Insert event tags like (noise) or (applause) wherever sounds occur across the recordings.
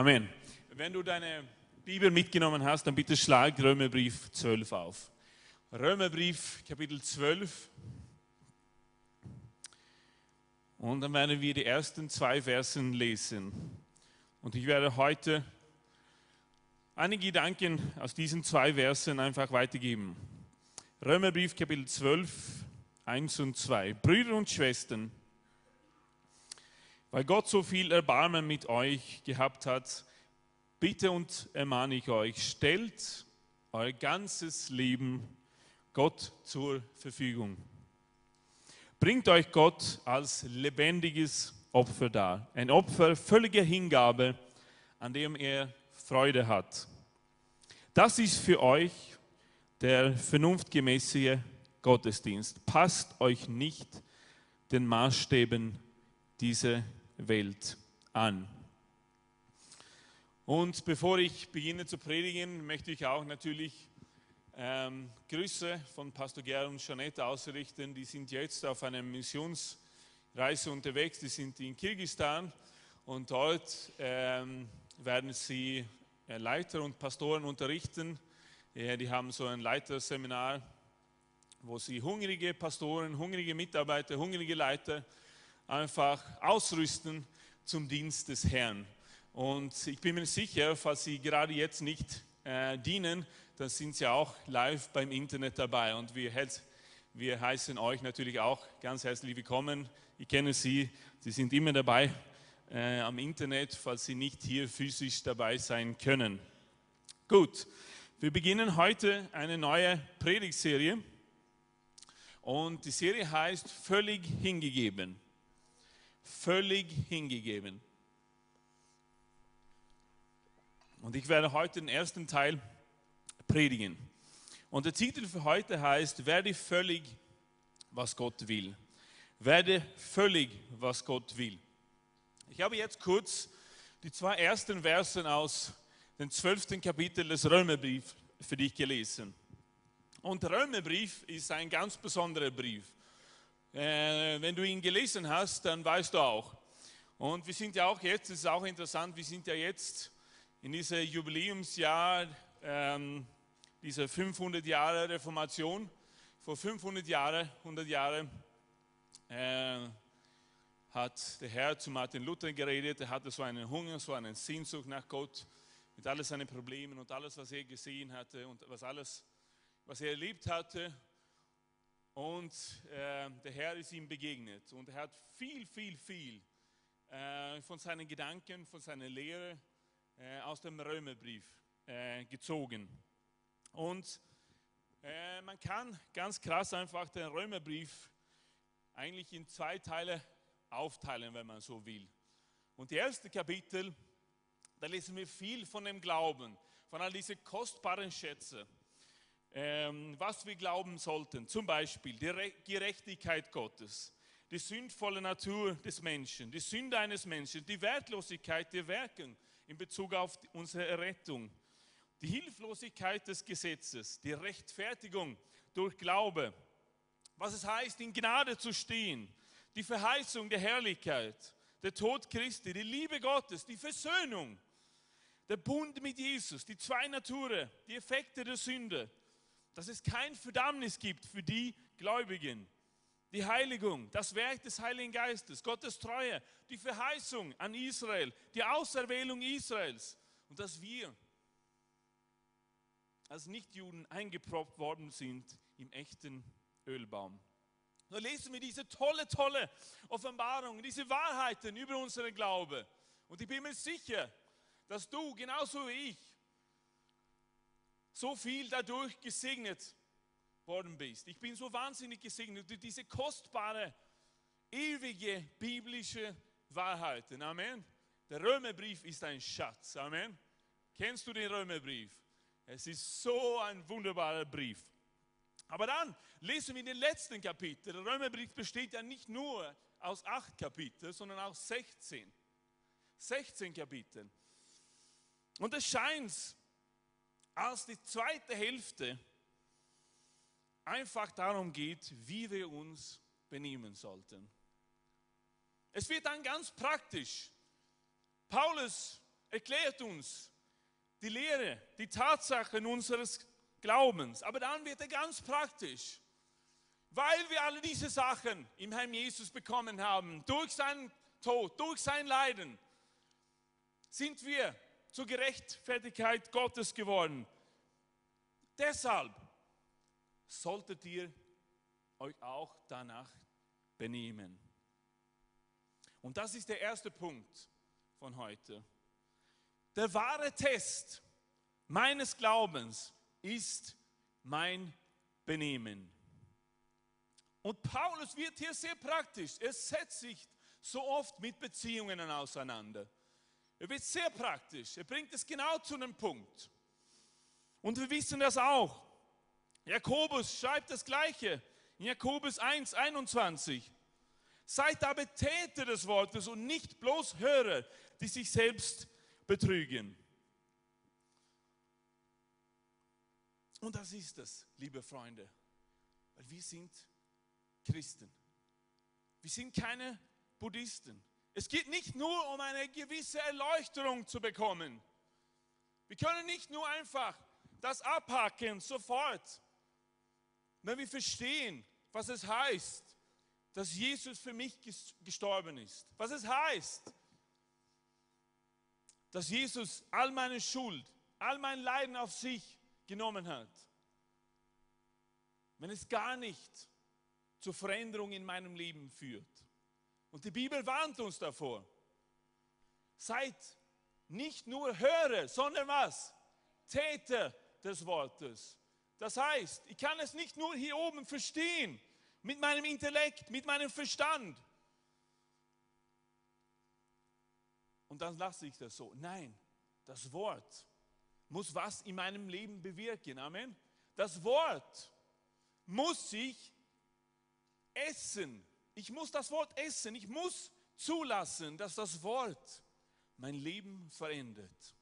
Amen. Wenn du deine Bibel mitgenommen hast, dann bitte schlag Römerbrief 12 auf. Römerbrief Kapitel 12. Und dann werden wir die ersten zwei Versen lesen. Und ich werde heute einige Gedanken aus diesen zwei Versen einfach weitergeben. Römerbrief Kapitel 12, 1 und 2. Brüder und Schwestern, weil Gott so viel Erbarmen mit euch gehabt hat, bitte und ermahne ich euch, stellt euer ganzes Leben Gott zur Verfügung. Bringt euch Gott als lebendiges Opfer dar. Ein Opfer völliger Hingabe, an dem er Freude hat. Das ist für euch der vernunftgemäße Gottesdienst. Passt euch nicht den Maßstäben dieser Welt an. Und bevor ich beginne zu predigen, möchte ich auch natürlich ähm, Grüße von Pastor Gerhard und Jeanette ausrichten. Die sind jetzt auf einer Missionsreise unterwegs. Die sind in Kirgisistan und dort ähm, werden sie äh, Leiter und Pastoren unterrichten. Ja, die haben so ein Leiterseminar, wo sie hungrige Pastoren, hungrige Mitarbeiter, hungrige Leiter einfach ausrüsten zum Dienst des Herrn. Und ich bin mir sicher, falls Sie gerade jetzt nicht äh, dienen, dann sind Sie auch live beim Internet dabei. Und wir, wir heißen euch natürlich auch ganz herzlich willkommen. Ich kenne Sie, Sie sind immer dabei äh, am Internet, falls Sie nicht hier physisch dabei sein können. Gut, wir beginnen heute eine neue Predigtserie. Und die Serie heißt Völlig hingegeben völlig hingegeben. Und ich werde heute den ersten Teil predigen. Und der Titel für heute heißt, werde völlig, was Gott will. Werde völlig, was Gott will. Ich habe jetzt kurz die zwei ersten Versen aus dem zwölften Kapitel des Römerbriefs für dich gelesen. Und der Römerbrief ist ein ganz besonderer Brief. Äh, wenn du ihn gelesen hast, dann weißt du auch. Und wir sind ja auch jetzt, das ist auch interessant, wir sind ja jetzt in diesem Jubiläumsjahr, ähm, dieser 500 Jahre Reformation. Vor 500 Jahren, 100 Jahren, äh, hat der Herr zu Martin Luther geredet. Er hatte so einen Hunger, so einen Sehnsucht nach Gott mit all seinen Problemen und alles, was er gesehen hatte und was alles, was er erlebt hatte. Und äh, der Herr ist ihm begegnet und er hat viel, viel, viel äh, von seinen Gedanken, von seiner Lehre äh, aus dem Römerbrief äh, gezogen. Und äh, man kann ganz krass einfach den Römerbrief eigentlich in zwei Teile aufteilen, wenn man so will. Und die erste Kapitel, da lesen wir viel von dem Glauben, von all diesen kostbaren Schätzen was wir glauben sollten. Zum Beispiel die Gerechtigkeit Gottes, die sündvolle Natur des Menschen, die Sünde eines Menschen, die Wertlosigkeit der Werken in Bezug auf unsere Errettung, die Hilflosigkeit des Gesetzes, die Rechtfertigung durch Glaube, was es heißt, in Gnade zu stehen, die Verheißung der Herrlichkeit, der Tod Christi, die Liebe Gottes, die Versöhnung, der Bund mit Jesus, die zwei Naturen, die Effekte der Sünde, dass es kein Verdammnis gibt für die Gläubigen. Die Heiligung, das Werk des Heiligen Geistes, Gottes Treue, die Verheißung an Israel, die Auserwählung Israels und dass wir als Nichtjuden eingeproppt worden sind im echten Ölbaum. Da lesen wir diese tolle, tolle Offenbarung, diese Wahrheiten über unseren Glaube. Und ich bin mir sicher, dass du genauso wie ich so viel dadurch gesegnet worden bist. Ich bin so wahnsinnig gesegnet durch diese kostbare, ewige biblische Wahrheiten. Amen. Der Römerbrief ist ein Schatz. Amen. Kennst du den Römerbrief? Es ist so ein wunderbarer Brief. Aber dann lesen wir den letzten Kapitel. Der Römerbrief besteht ja nicht nur aus acht Kapiteln, sondern auch 16. 16 Kapitel. Und es scheint als die zweite Hälfte einfach darum geht, wie wir uns benehmen sollten. Es wird dann ganz praktisch. Paulus erklärt uns die Lehre, die Tatsachen unseres Glaubens. Aber dann wird er ganz praktisch. Weil wir alle diese Sachen im Herrn Jesus bekommen haben, durch seinen Tod, durch sein Leiden, sind wir zur Gerechtfertigkeit Gottes geworden. Deshalb solltet ihr euch auch danach benehmen. Und das ist der erste Punkt von heute. Der wahre Test meines Glaubens ist mein Benehmen. Und Paulus wird hier sehr praktisch. Er setzt sich so oft mit Beziehungen auseinander. Er wird sehr praktisch. Er bringt es genau zu einem Punkt. Und wir wissen das auch. Jakobus schreibt das Gleiche in Jakobus 1, 21. Seid aber Täter des Wortes und nicht bloß Hörer, die sich selbst betrügen. Und das ist es, liebe Freunde, weil wir sind Christen. Wir sind keine Buddhisten. Es geht nicht nur um eine gewisse Erleuchtung zu bekommen. Wir können nicht nur einfach das abhaken sofort, wenn wir verstehen, was es heißt, dass Jesus für mich gestorben ist. Was es heißt, dass Jesus all meine Schuld, all mein Leiden auf sich genommen hat. Wenn es gar nicht zur Veränderung in meinem Leben führt. Und die Bibel warnt uns davor. Seid nicht nur Hörer, sondern was? Täter des Wortes. Das heißt, ich kann es nicht nur hier oben verstehen, mit meinem Intellekt, mit meinem Verstand. Und dann lasse ich das so. Nein, das Wort muss was in meinem Leben bewirken. Amen. Das Wort muss sich essen. Ich muss das Wort essen. Ich muss zulassen, dass das Wort mein Leben verändert.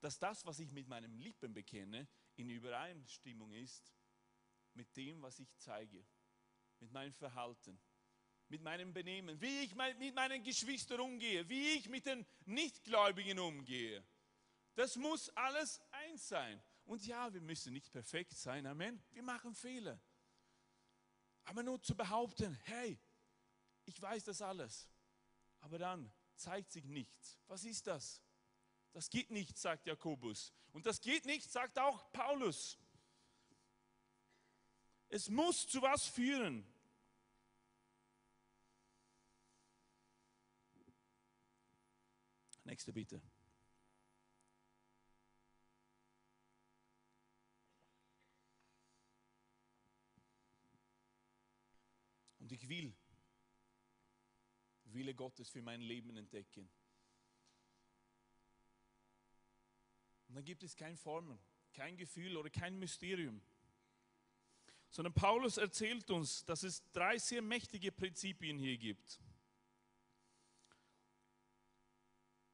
Dass das, was ich mit meinen Lippen bekenne, in Übereinstimmung ist mit dem, was ich zeige, mit meinem Verhalten, mit meinem Benehmen, wie ich mit meinen Geschwistern umgehe, wie ich mit den Nichtgläubigen umgehe. Das muss alles eins sein. Und ja, wir müssen nicht perfekt sein, Amen. Wir machen Fehler. Aber nur zu behaupten, hey, ich weiß das alles, aber dann zeigt sich nichts. Was ist das? Das geht nicht, sagt Jakobus. Und das geht nicht, sagt auch Paulus. Es muss zu was führen. Nächste bitte. Ich will Wille Gottes für mein Leben entdecken. Und dann gibt es keine Formen, kein Gefühl oder kein Mysterium. Sondern Paulus erzählt uns, dass es drei sehr mächtige Prinzipien hier gibt.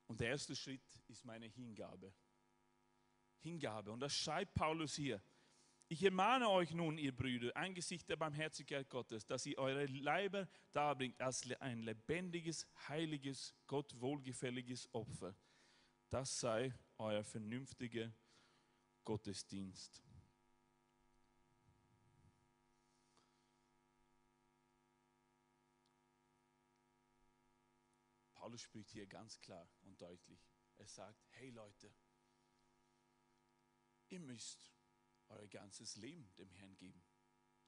Und der erste Schritt ist meine Hingabe. Hingabe. Und das schreibt Paulus hier. Ich ermahne euch nun, ihr Brüder, angesichts der Barmherzigkeit Gottes, dass ihr eure Leiber darbringt als ein lebendiges, heiliges, Gott wohlgefälliges Opfer. Das sei euer vernünftiger Gottesdienst. Paulus spricht hier ganz klar und deutlich. Er sagt, hey Leute, ihr müsst euer ganzes Leben dem Herrn geben.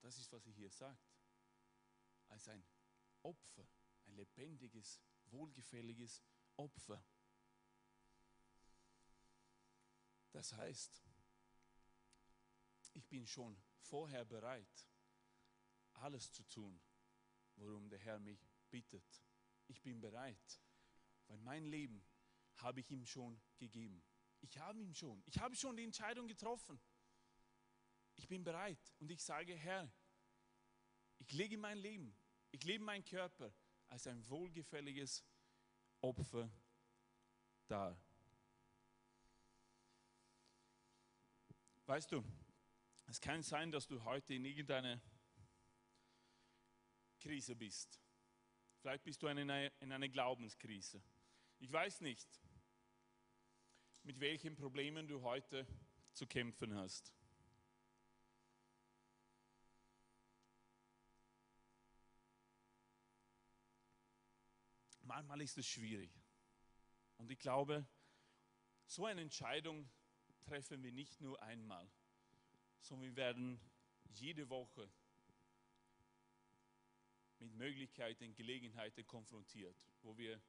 Das ist, was er hier sagt. Als ein Opfer, ein lebendiges, wohlgefälliges Opfer. Das heißt, ich bin schon vorher bereit, alles zu tun, worum der Herr mich bittet. Ich bin bereit, weil mein Leben habe ich ihm schon gegeben. Ich habe ihm schon, ich habe schon die Entscheidung getroffen ich bin bereit und ich sage, Herr, ich lege mein Leben, ich lebe meinen Körper als ein wohlgefälliges Opfer dar. Weißt du, es kann sein, dass du heute in irgendeiner Krise bist. Vielleicht bist du in einer, in einer Glaubenskrise. Ich weiß nicht, mit welchen Problemen du heute zu kämpfen hast. Manchmal ist es schwierig. Und ich glaube, so eine Entscheidung treffen wir nicht nur einmal, sondern wir werden jede Woche mit Möglichkeiten, Gelegenheiten konfrontiert, wo wir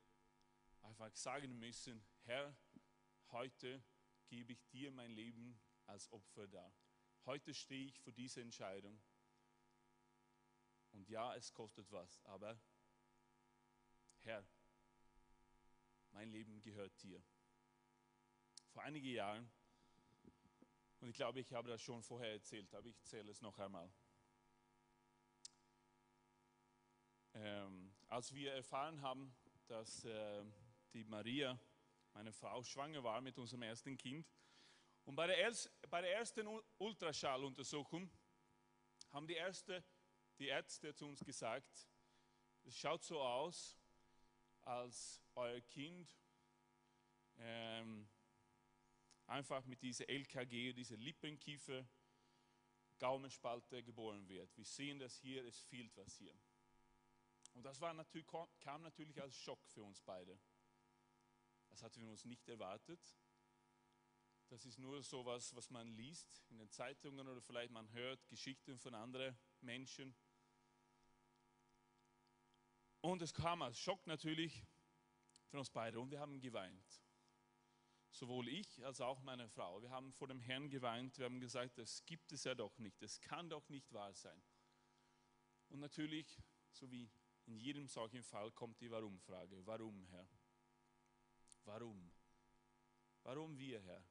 einfach sagen müssen, Herr, heute gebe ich dir mein Leben als Opfer dar. Heute stehe ich vor dieser Entscheidung. Und ja, es kostet was, aber Herr, mein Leben gehört dir. Vor einigen Jahren, und ich glaube, ich habe das schon vorher erzählt, aber ich erzähle es noch einmal. Ähm, als wir erfahren haben, dass äh, die Maria, meine Frau, schwanger war mit unserem ersten Kind, und bei der, erst, bei der ersten Ultraschalluntersuchung haben die, erste, die Ärzte zu uns gesagt, es schaut so aus, als euer Kind ähm, einfach mit dieser LKG, dieser Lippenkiefer, Gaumenspalte geboren wird. Wir sehen das hier, es fehlt was hier. Und das war natürlich, kam natürlich als Schock für uns beide. Das hatten wir uns nicht erwartet. Das ist nur so was, was man liest in den Zeitungen oder vielleicht man hört Geschichten von anderen Menschen. Und es kam als Schock natürlich für uns beide und wir haben geweint. Sowohl ich als auch meine Frau. Wir haben vor dem Herrn geweint. Wir haben gesagt, das gibt es ja doch nicht. Das kann doch nicht wahr sein. Und natürlich, so wie in jedem solchen Fall, kommt die Warum-Frage. Warum, Herr? Warum? Warum wir, Herr?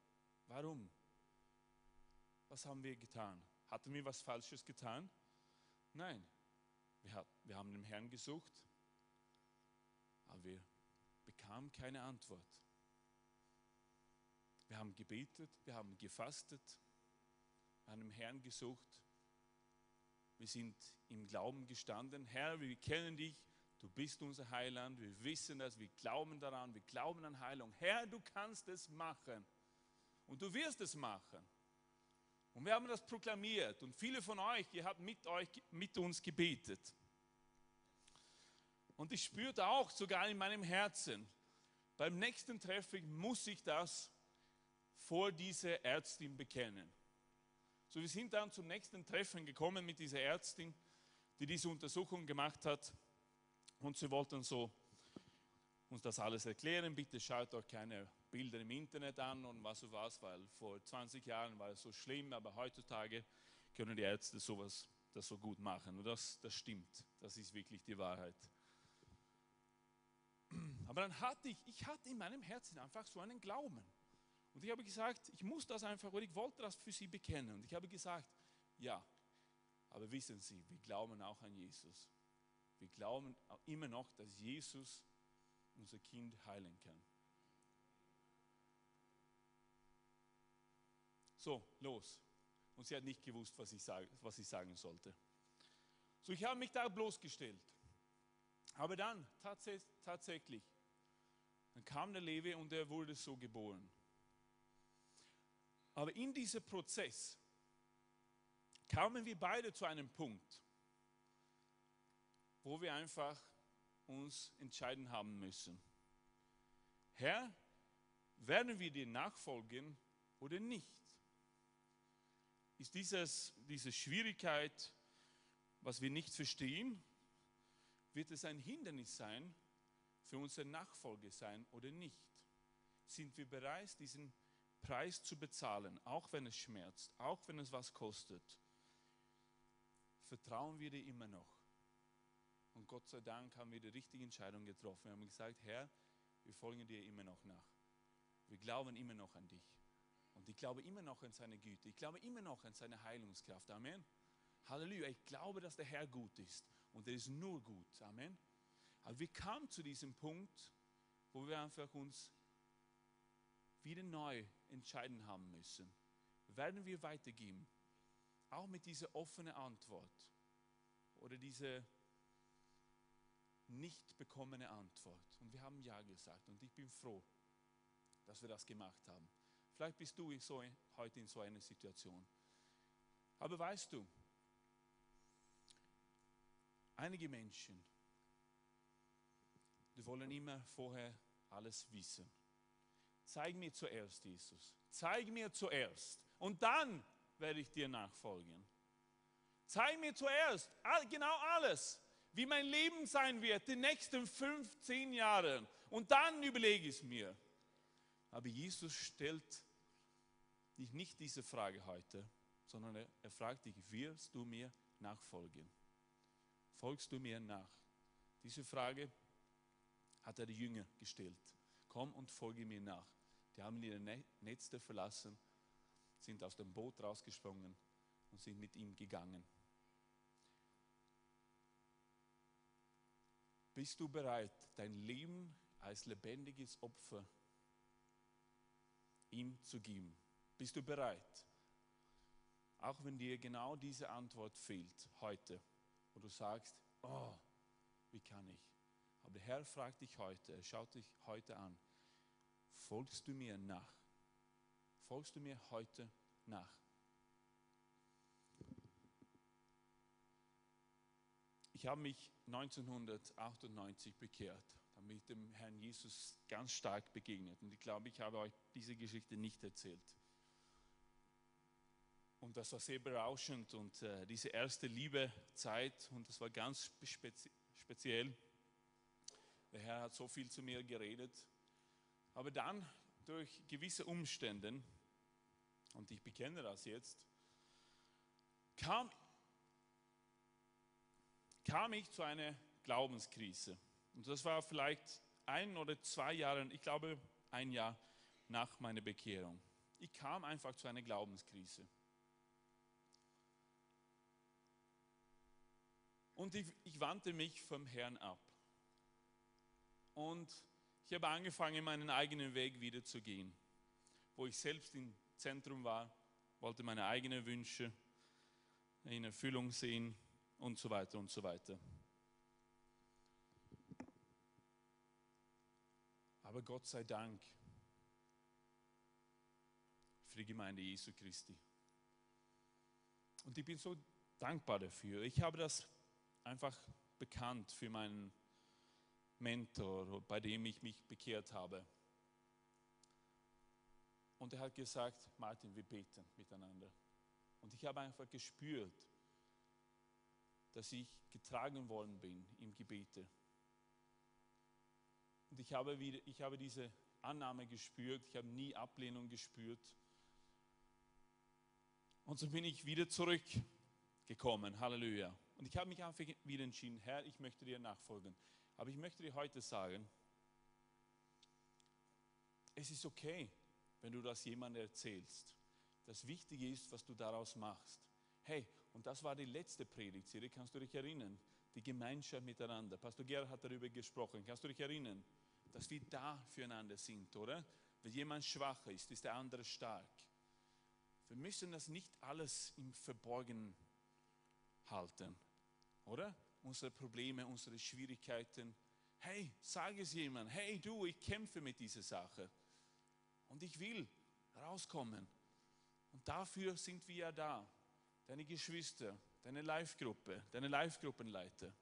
Warum? Was haben wir getan? Hatten wir was Falsches getan? Nein. Wir, haben den Herrn gesucht, aber wir bekamen keine Antwort. Wir haben gebetet, wir haben gefastet, wir haben den Herrn gesucht. Wir sind im Glauben gestanden. Herr, wir kennen dich, du bist unser Heiland, wir wissen das, wir glauben daran, wir glauben an Heilung. Herr, du kannst es machen und du wirst es machen. Und wir haben das proklamiert und viele von euch, ihr habt mit, euch, mit uns gebetet. Und ich spürte auch sogar in meinem Herzen, beim nächsten Treffen muss ich das vor dieser Ärztin bekennen. So, wir sind dann zum nächsten Treffen gekommen mit dieser Ärztin, die diese Untersuchung gemacht hat. Und sie wollten so uns das alles erklären. Bitte schaut euch keine Bilder im Internet an und was und was, weil vor 20 Jahren war es so schlimm, aber heutzutage können die Ärzte sowas das so gut machen. Und das, das stimmt. Das ist wirklich die Wahrheit. Aber dann hatte ich, ich hatte in meinem Herzen einfach so einen Glauben. Und ich habe gesagt, ich muss das einfach, oder ich wollte das für sie bekennen. Und ich habe gesagt, ja, aber wissen Sie, wir glauben auch an Jesus. Wir glauben immer noch, dass Jesus unser Kind heilen kann. So, los. Und sie hat nicht gewusst, was ich, sag, was ich sagen sollte. So, ich habe mich da bloßgestellt. Aber dann, tatsächlich, dann kam der Levi und er wurde so geboren. Aber in diesem Prozess kamen wir beide zu einem Punkt, wo wir einfach uns entscheiden haben müssen. Herr, werden wir dir nachfolgen oder nicht? Ist dieses, diese Schwierigkeit, was wir nicht verstehen, wird es ein Hindernis sein für unsere Nachfolge sein oder nicht? Sind wir bereit, diesen Preis zu bezahlen, auch wenn es schmerzt, auch wenn es was kostet? Vertrauen wir dir immer noch? Und Gott sei Dank haben wir die richtige Entscheidung getroffen. Wir haben gesagt, Herr, wir folgen dir immer noch nach. Wir glauben immer noch an dich. Und ich glaube immer noch an seine Güte. Ich glaube immer noch an seine Heilungskraft. Amen. Halleluja. Ich glaube, dass der Herr gut ist. Und er ist nur gut. Amen. Aber wir kamen zu diesem Punkt, wo wir einfach uns wieder neu entscheiden haben müssen. Werden wir weitergeben? Auch mit dieser offenen Antwort oder dieser nicht bekommene Antwort. Und wir haben Ja gesagt. Und ich bin froh, dass wir das gemacht haben. Vielleicht bist du so, heute in so einer Situation. Aber weißt du, einige Menschen, die wollen immer vorher alles wissen. Zeig mir zuerst, Jesus. Zeig mir zuerst. Und dann werde ich dir nachfolgen. Zeig mir zuerst genau alles, wie mein Leben sein wird, die nächsten 15 Jahre. Und dann überlege ich es mir. Aber Jesus stellt dich nicht diese Frage heute, sondern er, fragt dich, wirst du mir nachfolgen? Folgst du mir nach? Diese Frage hat er die Jünger gestellt. Komm und folge mir nach. Die haben ihre Netze verlassen, sind aus dem Boot rausgesprungen und sind mit ihm gegangen. Bist du bereit, dein Leben als lebendiges Opfer ihm zu geben? Bist du bereit? Auch wenn dir genau diese Antwort fehlt heute, wo du sagst, oh, wie kann ich? Aber der Herr fragt dich heute, er schaut dich heute an, folgst du mir nach? Folgst du mir heute nach? Ich habe mich 1998 bekehrt, damit dem Herrn Jesus ganz stark begegnet. Und ich glaube, ich habe euch diese Geschichte nicht erzählt. Und das war sehr berauschend und äh, diese erste Liebezeit, und das war ganz spezi speziell. Der Herr hat so viel zu mir geredet. Aber dann durch gewisse Umstände, und ich bekenne das jetzt, kam, kam ich zu einer Glaubenskrise. Und das war vielleicht ein oder zwei Jahre, ich glaube ein Jahr nach meiner Bekehrung. Ich kam einfach zu einer Glaubenskrise. Und ich, ich wandte mich vom Herrn ab. Und ich habe angefangen, meinen eigenen Weg wieder zu gehen, wo ich selbst im Zentrum war, wollte meine eigenen Wünsche in Erfüllung sehen und so weiter und so weiter. Aber Gott sei Dank für die Gemeinde Jesu Christi. Und ich bin so dankbar dafür. Ich habe das einfach bekannt für meinen Mentor, bei dem ich mich bekehrt habe. Und er hat gesagt, Martin, wir beten miteinander. Und ich habe einfach gespürt, dass ich getragen worden bin im Gebete. Und ich habe, wieder, ich habe diese Annahme gespürt, ich habe nie Ablehnung gespürt. Und so bin ich wieder zurückgekommen. Halleluja. Und ich habe mich einfach wieder entschieden, Herr, ich möchte dir nachfolgen. Aber ich möchte dir heute sagen, es ist okay, wenn du das jemandem erzählst. Das Wichtige ist, was du daraus machst. Hey, und das war die letzte Predigtserie, kannst du dich erinnern? Die Gemeinschaft miteinander. Pastor Gerhard hat darüber gesprochen. Kannst du dich erinnern? Dass wir da füreinander sind, oder? Wenn jemand schwach ist, ist der andere stark. Wir müssen das nicht alles im Verborgenen halten, oder? Unsere Probleme, unsere Schwierigkeiten. Hey, sag es jemand. Hey, du, ich kämpfe mit dieser Sache. Und ich will rauskommen. Und dafür sind wir ja da. Deine Geschwister, deine Live-Gruppe, deine Live-Gruppenleiter.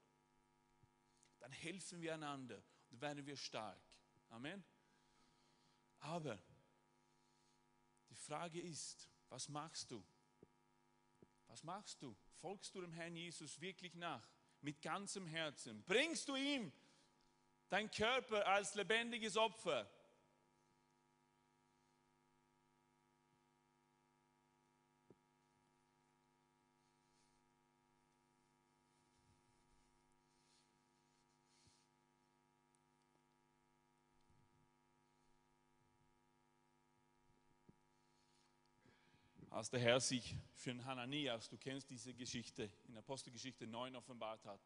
Dann helfen wir einander und werden wir stark. Amen. Aber die Frage ist, was machst du? Was machst du? Folgst du dem Herrn Jesus wirklich nach? Mit ganzem Herzen? Bringst du ihm dein Körper als lebendiges Opfer? Als der Herr sich für den Hananias, du kennst diese Geschichte, in Apostelgeschichte 9 offenbart hat,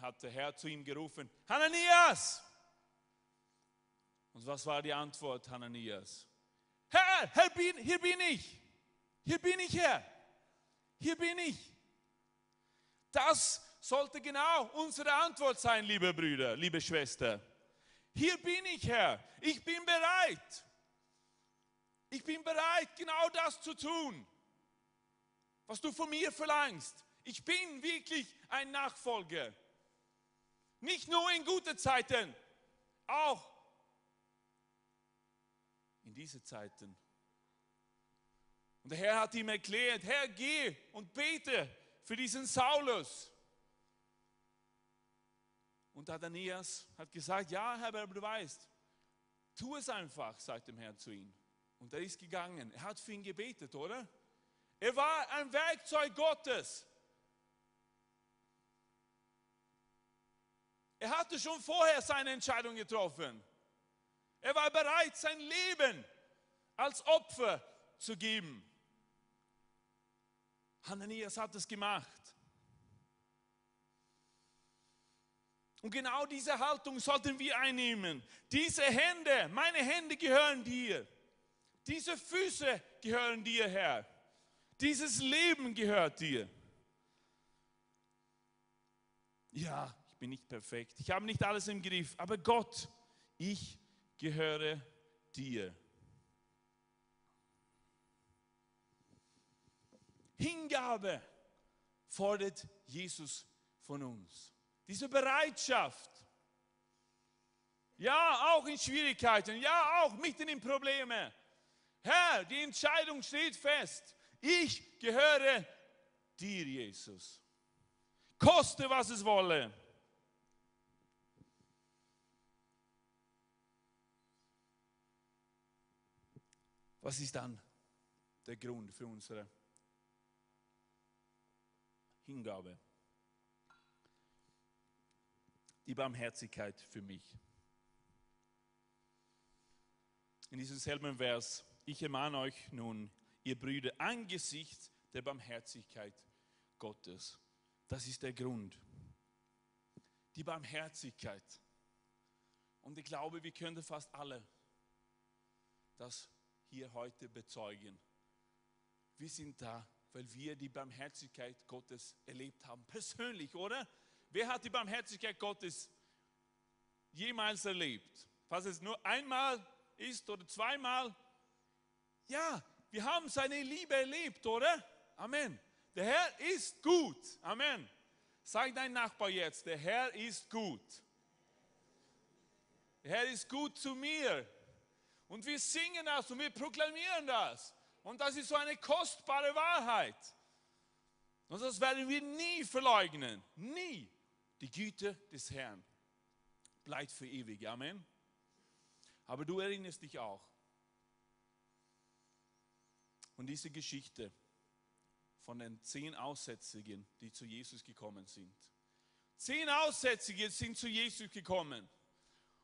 hat der Herr zu ihm gerufen, Hananias! Und was war die Antwort Hananias? Herr, Herr bin, hier bin ich, hier bin ich, Herr, hier bin ich. Das sollte genau unsere Antwort sein, liebe Brüder, liebe Schwester. Hier bin ich, Herr. Ich bin bereit. Ich bin bereit, genau das zu tun, was du von mir verlangst. Ich bin wirklich ein Nachfolger. Nicht nur in guten Zeiten, auch in diese Zeiten. Und der Herr hat ihm erklärt, Herr, geh und bete für diesen Saulus. Und Adanias hat gesagt, ja, Herr, aber du weißt, tu es einfach, sagt dem Herrn zu ihm. Und er ist gegangen. Er hat für ihn gebetet, oder? Er war ein Werkzeug Gottes. Er hatte schon vorher seine Entscheidung getroffen. Er war bereit, sein Leben als Opfer zu geben. Hananias hat es gemacht. Und genau diese Haltung sollten wir einnehmen. Diese Hände, meine Hände gehören dir. Diese Füße gehören dir, Herr. Dieses Leben gehört dir. Ja, ich bin nicht perfekt. Ich habe nicht alles im Griff. Aber Gott, ich gehöre dir. Hingabe fordert Jesus von uns. Diese Bereitschaft. Ja, auch in Schwierigkeiten. Ja, auch mitten in Problemen. Herr, die Entscheidung steht fest. Ich gehöre dir, Jesus. Koste, was es wolle. Was ist dann der Grund für unsere Hingabe. Die Barmherzigkeit für mich. In diesem selben Vers, ich ermahne euch nun, ihr Brüder, angesichts der Barmherzigkeit Gottes. Das ist der Grund. Die Barmherzigkeit. Und ich glaube, wir können fast alle das hier heute bezeugen. Wir sind da weil wir die Barmherzigkeit Gottes erlebt haben. Persönlich, oder? Wer hat die Barmherzigkeit Gottes jemals erlebt? Was es nur einmal ist oder zweimal? Ja, wir haben seine Liebe erlebt, oder? Amen. Der Herr ist gut. Amen. Sag dein Nachbar jetzt, der Herr ist gut. Der Herr ist gut zu mir. Und wir singen das und wir proklamieren das. Und das ist so eine kostbare Wahrheit. Und das werden wir nie verleugnen. Nie. Die Güte des Herrn bleibt für ewig. Amen. Aber du erinnerst dich auch. Und diese Geschichte von den zehn Aussätzigen, die zu Jesus gekommen sind. Zehn Aussätzige sind zu Jesus gekommen.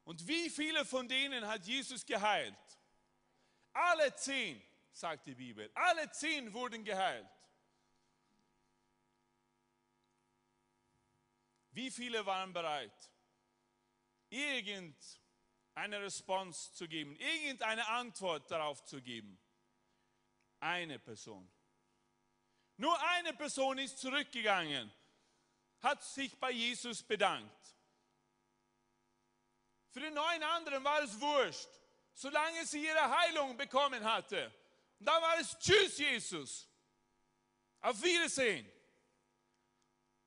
Und wie viele von denen hat Jesus geheilt? Alle zehn sagt die Bibel. Alle zehn wurden geheilt. Wie viele waren bereit, irgendeine Response zu geben, irgendeine Antwort darauf zu geben? Eine Person. Nur eine Person ist zurückgegangen, hat sich bei Jesus bedankt. Für die neun anderen war es wurscht, solange sie ihre Heilung bekommen hatte. Und dann war es Tschüss, Jesus. Auf Wiedersehen.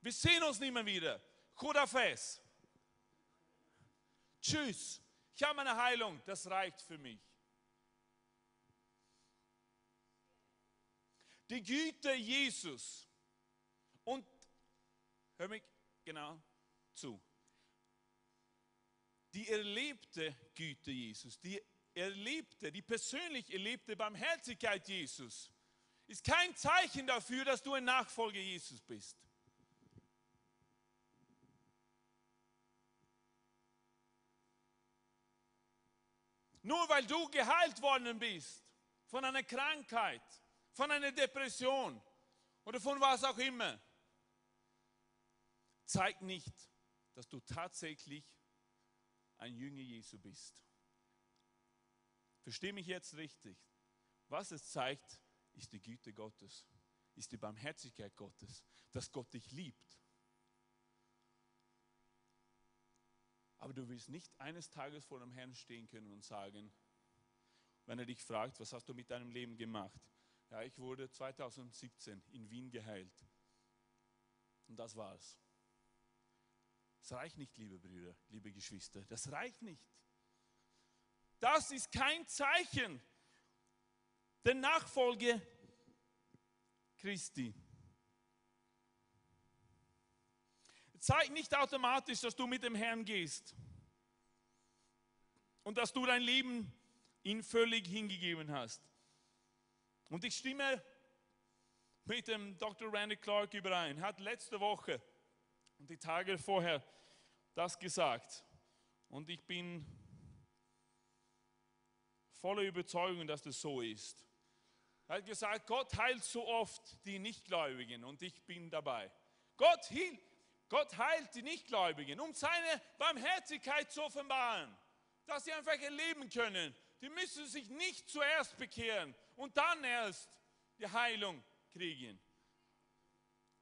Wir sehen uns nicht mehr wieder. Chodafes. Tschüss. Ich habe eine Heilung. Das reicht für mich. Die Güte Jesus. Und hör mich genau zu. Die erlebte Güte Jesus, die erlebte, die persönlich erlebte Barmherzigkeit Jesus ist kein Zeichen dafür, dass du ein Nachfolger Jesus bist. Nur weil du geheilt worden bist von einer Krankheit, von einer Depression oder von was auch immer, zeigt nicht, dass du tatsächlich ein Jünger Jesu bist. Verstehe mich jetzt richtig. Was es zeigt, ist die Güte Gottes, ist die Barmherzigkeit Gottes, dass Gott dich liebt. Aber du wirst nicht eines Tages vor dem Herrn stehen können und sagen, wenn er dich fragt, was hast du mit deinem Leben gemacht? Ja, ich wurde 2017 in Wien geheilt. Und das war's. Das reicht nicht, liebe Brüder, liebe Geschwister. Das reicht nicht. Das ist kein Zeichen der Nachfolge Christi. Zeigt nicht automatisch, dass du mit dem Herrn gehst und dass du dein Leben ihm völlig hingegeben hast. Und ich stimme mit dem Dr. Randy Clark überein. Er hat letzte Woche und die Tage vorher das gesagt. Und ich bin voller Überzeugung, dass das so ist. Er hat gesagt, Gott heilt so oft die Nichtgläubigen und ich bin dabei. Gott, hielt, Gott heilt die Nichtgläubigen, um seine Barmherzigkeit zu offenbaren, dass sie einfach erleben können. Die müssen sich nicht zuerst bekehren und dann erst die Heilung kriegen.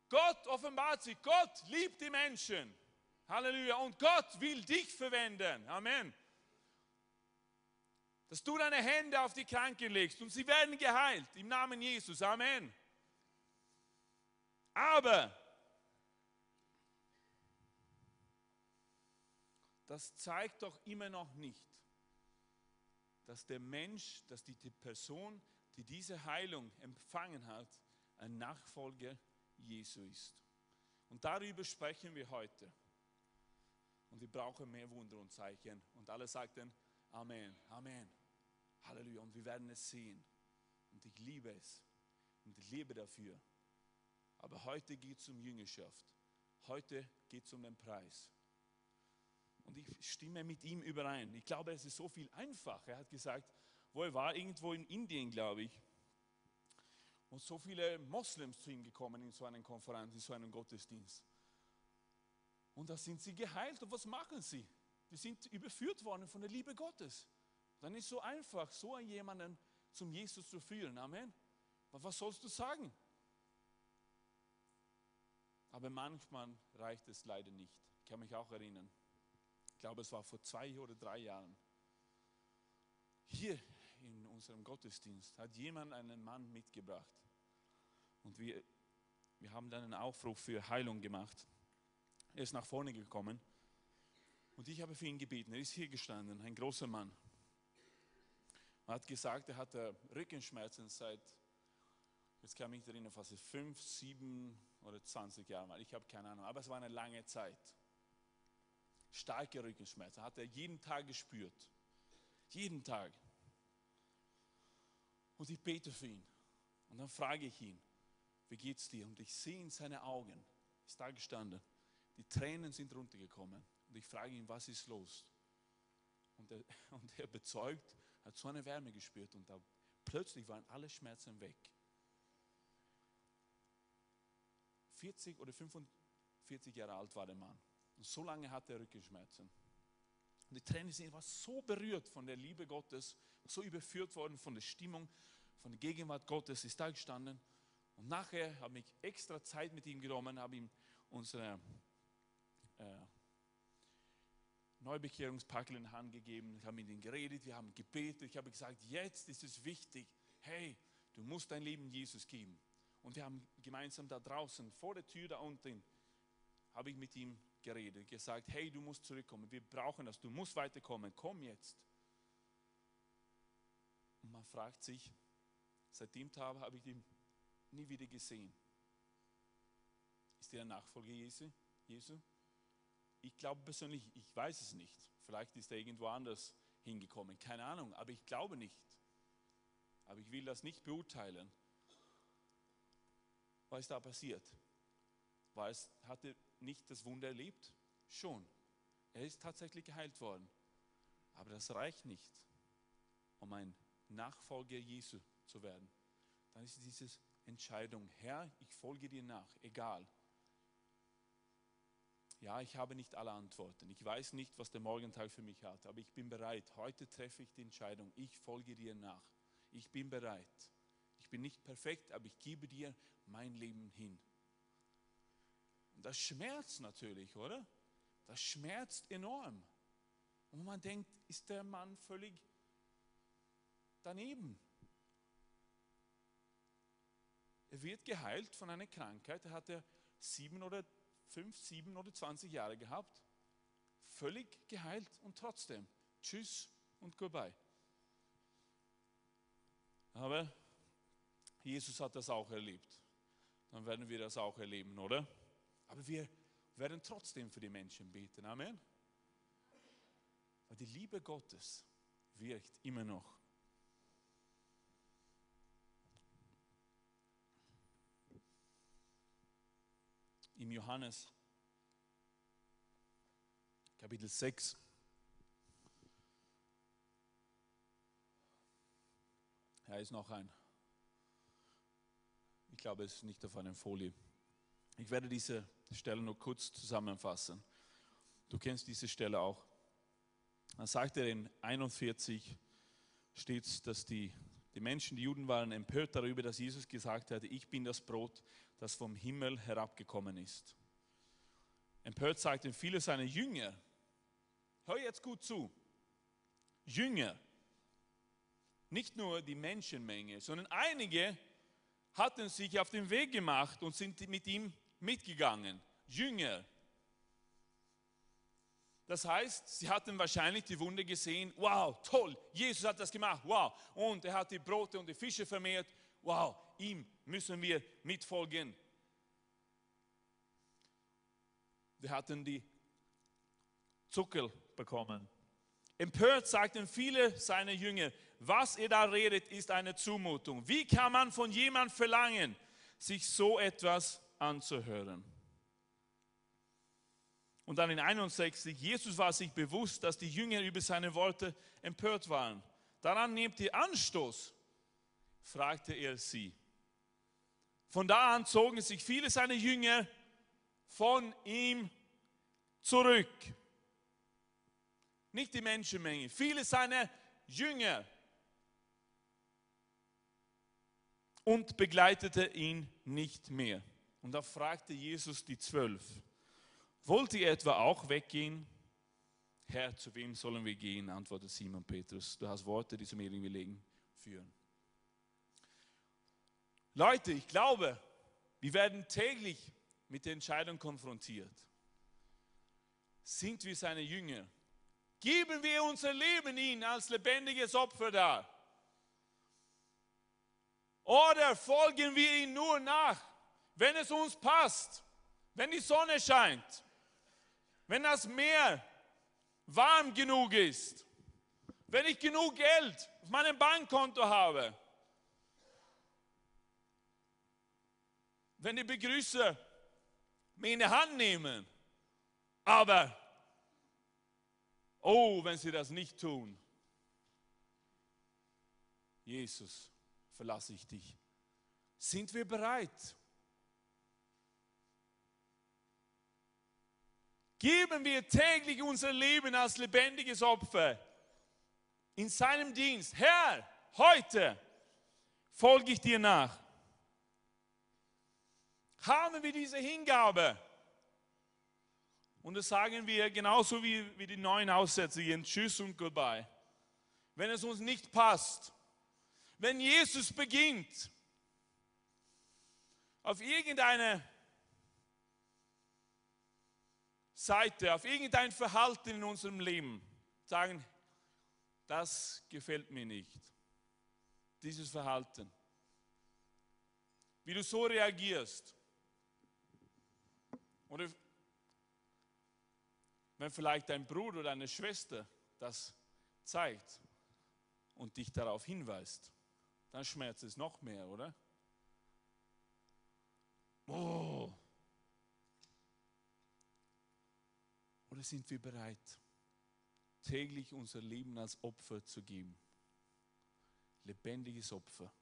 Gott offenbart sich, Gott liebt die Menschen. Halleluja. Und Gott will dich verwenden. Amen. Dass du deine Hände auf die Kranken legst und sie werden geheilt im Namen Jesus. Amen. Aber das zeigt doch immer noch nicht, dass der Mensch, dass die, Person, die diese Heilung empfangen hat, ein Nachfolger Jesu ist. Und darüber sprechen wir heute. Und wir brauchen mehr Wunder und Zeichen. Und alle sagten Amen, Amen, Halleluja. Und wir werden es sehen. Und ich liebe es. Und ich lebe dafür. Aber heute geht es um Jüngerschaft. Heute geht es um den Preis. Und ich stimme mit ihm überein. Ich glaube, es ist so viel einfacher. Er hat gesagt, wo er war, irgendwo in Indien, glaube ich. Und so viele Moslems zu ihm gekommen in so einer Konferenz, in so einem Gottesdienst. Und da sind sie geheilt. Und was machen sie? Die sind überführt worden von der Liebe Gottes. Dann ist es so einfach, so jemanden zum Jesus zu führen. Amen. Aber was sollst du sagen? Aber manchmal reicht es leider nicht. Ich kann mich auch erinnern glaube es war vor zwei oder drei Jahren, hier in unserem Gottesdienst hat jemand einen Mann mitgebracht. Und wir, wir haben dann einen Aufruf für Heilung gemacht. Er ist nach vorne gekommen und ich habe für ihn gebeten. Er ist hier gestanden, ein großer Mann. Er hat gesagt, er hatte Rückenschmerzen seit, jetzt kann ich mich erinnern, fast fünf, sieben oder 20 Jahren. Ich habe keine Ahnung, aber es war eine lange Zeit starke Rückenschmerzen, hat er jeden Tag gespürt. Jeden Tag. Und ich bete für ihn. Und dann frage ich ihn, wie geht's dir? Und ich sehe in seine Augen, ist da gestanden, die Tränen sind runtergekommen. Und ich frage ihn, was ist los? Und er, (laughs) und er bezeugt, hat so eine Wärme gespürt und da plötzlich waren alle Schmerzen weg. 40 oder 45 Jahre alt war der Mann. Und so lange hatte er Rückenschmerzen. Und die Tränen sind war so berührt von der Liebe Gottes, so überführt worden von der Stimmung, von der Gegenwart Gottes, ist da gestanden. Und nachher habe ich extra Zeit mit ihm genommen, habe ihm unsere äh, Neubekehrungspackel in die Hand gegeben, ich habe mit ihm geredet, wir haben gebetet, ich habe gesagt, jetzt ist es wichtig, hey, du musst dein Leben Jesus geben. Und wir haben gemeinsam da draußen, vor der Tür da unten, habe ich mit ihm geredet, gesagt, hey, du musst zurückkommen, wir brauchen das, du musst weiterkommen, komm jetzt. Und man fragt sich, seit dem Tag habe ich ihn nie wieder gesehen. Ist er ein Nachfolger Jesu? Jesu? Ich glaube persönlich, ich weiß es nicht. Vielleicht ist er irgendwo anders hingekommen, keine Ahnung, aber ich glaube nicht. Aber ich will das nicht beurteilen. Was ist da passiert? War es, hatte nicht das Wunder erlebt? Schon. Er ist tatsächlich geheilt worden. Aber das reicht nicht, um ein Nachfolger Jesu zu werden. Dann ist diese Entscheidung, Herr, ich folge dir nach, egal. Ja, ich habe nicht alle Antworten. Ich weiß nicht, was der Morgentag für mich hat, aber ich bin bereit. Heute treffe ich die Entscheidung, ich folge dir nach. Ich bin bereit. Ich bin nicht perfekt, aber ich gebe dir mein Leben hin. Und das schmerzt natürlich, oder? Das schmerzt enorm. man denkt, ist der Mann völlig daneben. Er wird geheilt von einer Krankheit, er hatte sieben oder fünf, sieben oder zwanzig Jahre gehabt. Völlig geheilt und trotzdem, tschüss und goodbye. Aber Jesus hat das auch erlebt. Dann werden wir das auch erleben, oder? Aber wir werden trotzdem für die Menschen beten. Amen. Weil die Liebe Gottes wirkt immer noch. Im Johannes Kapitel 6 Er ist noch ein. Ich glaube, es ist nicht auf einer Folie. Ich werde diese Stelle nur kurz zusammenfassen. Du kennst diese Stelle auch. Dann sagt er in 41 steht, dass die, die Menschen, die Juden waren empört darüber, dass Jesus gesagt hatte, ich bin das Brot, das vom Himmel herabgekommen ist. Empört sagten viele seiner Jünger, hör jetzt gut zu, Jünger, nicht nur die Menschenmenge, sondern einige hatten sich auf den Weg gemacht und sind mit ihm mitgegangen. Jünger. Das heißt, sie hatten wahrscheinlich die Wunde gesehen. Wow, toll, Jesus hat das gemacht. Wow. Und er hat die Brote und die Fische vermehrt. Wow, ihm müssen wir mitfolgen. Die hatten die Zuckel bekommen. Empört sagten viele seiner Jünger, was ihr da redet, ist eine Zumutung. Wie kann man von jemand verlangen, sich so etwas anzuhören? Und dann in 61, Jesus war sich bewusst, dass die Jünger über seine Worte empört waren. Daran nehmt ihr Anstoß, fragte er sie. Von da an zogen sich viele seiner Jünger von ihm zurück. Nicht die Menschenmenge, viele seiner Jünger und begleitete ihn nicht mehr. Und da fragte Jesus die Zwölf, wollt ihr etwa auch weggehen? Herr, zu wem sollen wir gehen? antwortete Simon Petrus. Du hast Worte, die zum ewigen Leben führen. Leute, ich glaube, wir werden täglich mit der Entscheidung konfrontiert. Sind wir seine Jünger? Geben wir unser Leben ihm als lebendiges Opfer dar? Oder folgen wir ihm nur nach, wenn es uns passt, wenn die Sonne scheint, wenn das Meer warm genug ist, wenn ich genug Geld auf meinem Bankkonto habe, wenn die Begrüßer mir in die Hand nehmen, aber oh, wenn sie das nicht tun, Jesus, verlasse ich dich. Sind wir bereit? Geben wir täglich unser Leben als lebendiges Opfer in seinem Dienst. Herr, heute folge ich dir nach. Haben wir diese Hingabe? Und das sagen wir genauso wie, wie die neuen Aussätze, Tschüss und Goodbye. Wenn es uns nicht passt, wenn Jesus beginnt, auf irgendeine Seite, auf irgendein Verhalten in unserem Leben, sagen, das gefällt mir nicht, dieses Verhalten. Wie du so reagierst. Oder wenn vielleicht dein Bruder oder deine Schwester das zeigt und dich darauf hinweist dann schmerzt es noch mehr, oder? Oh. Oder sind wir bereit, täglich unser Leben als Opfer zu geben? Lebendiges Opfer.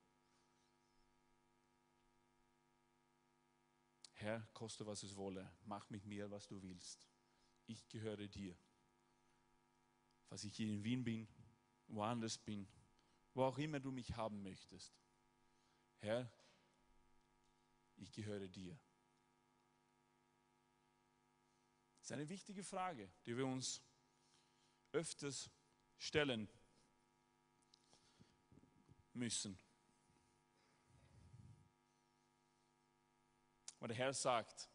Herr, koste was es wolle, mach mit mir, was du willst. Ich gehöre dir. Falls ich hier in Wien bin, woanders bin, wo auch immer du mich haben möchtest. Herr, ich gehöre dir. Das ist eine wichtige Frage, die wir uns öfters stellen müssen. Und der Herr sagt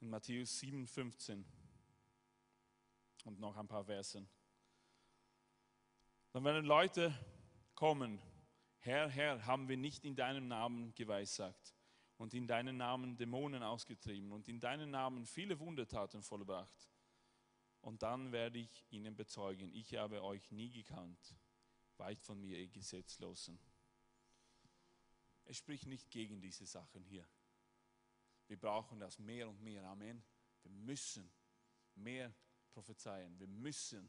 in Matthäus 7, 15 und noch ein paar Versen, dann werden Leute kommen, Herr, Herr, haben wir nicht in deinem Namen geweissagt und in deinen Namen Dämonen ausgetrieben und in deinen Namen viele Wundertaten vollbracht. Und dann werde ich ihnen bezeugen, ich habe euch nie gekannt, weit von mir, ihr Gesetzlosen. Es spricht nicht gegen diese Sachen hier. Wir brauchen das mehr und mehr. Amen. Wir müssen mehr prophezeien. Wir müssen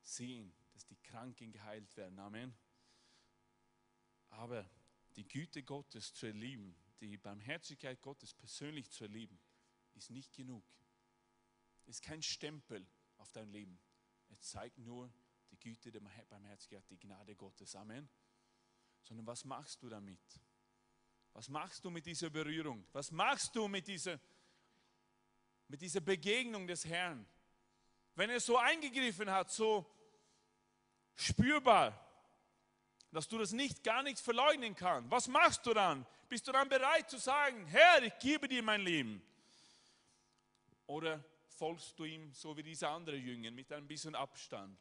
sehen, dass die Kranken geheilt werden. Amen. Aber die Güte Gottes zu erleben, die Barmherzigkeit Gottes persönlich zu erleben, ist nicht genug. Ist kein Stempel auf dein Leben. Es zeigt nur die Güte der Barmherzigkeit, die Gnade Gottes. Amen. Sondern was machst du damit? Was machst du mit dieser Berührung? Was machst du mit dieser, mit dieser Begegnung des Herrn? Wenn er so eingegriffen hat, so spürbar, dass du das nicht gar nicht verleugnen kannst. Was machst du dann? Bist du dann bereit zu sagen, Herr, ich gebe dir mein Leben? Oder folgst du ihm so wie diese andere Jünger mit ein bisschen Abstand?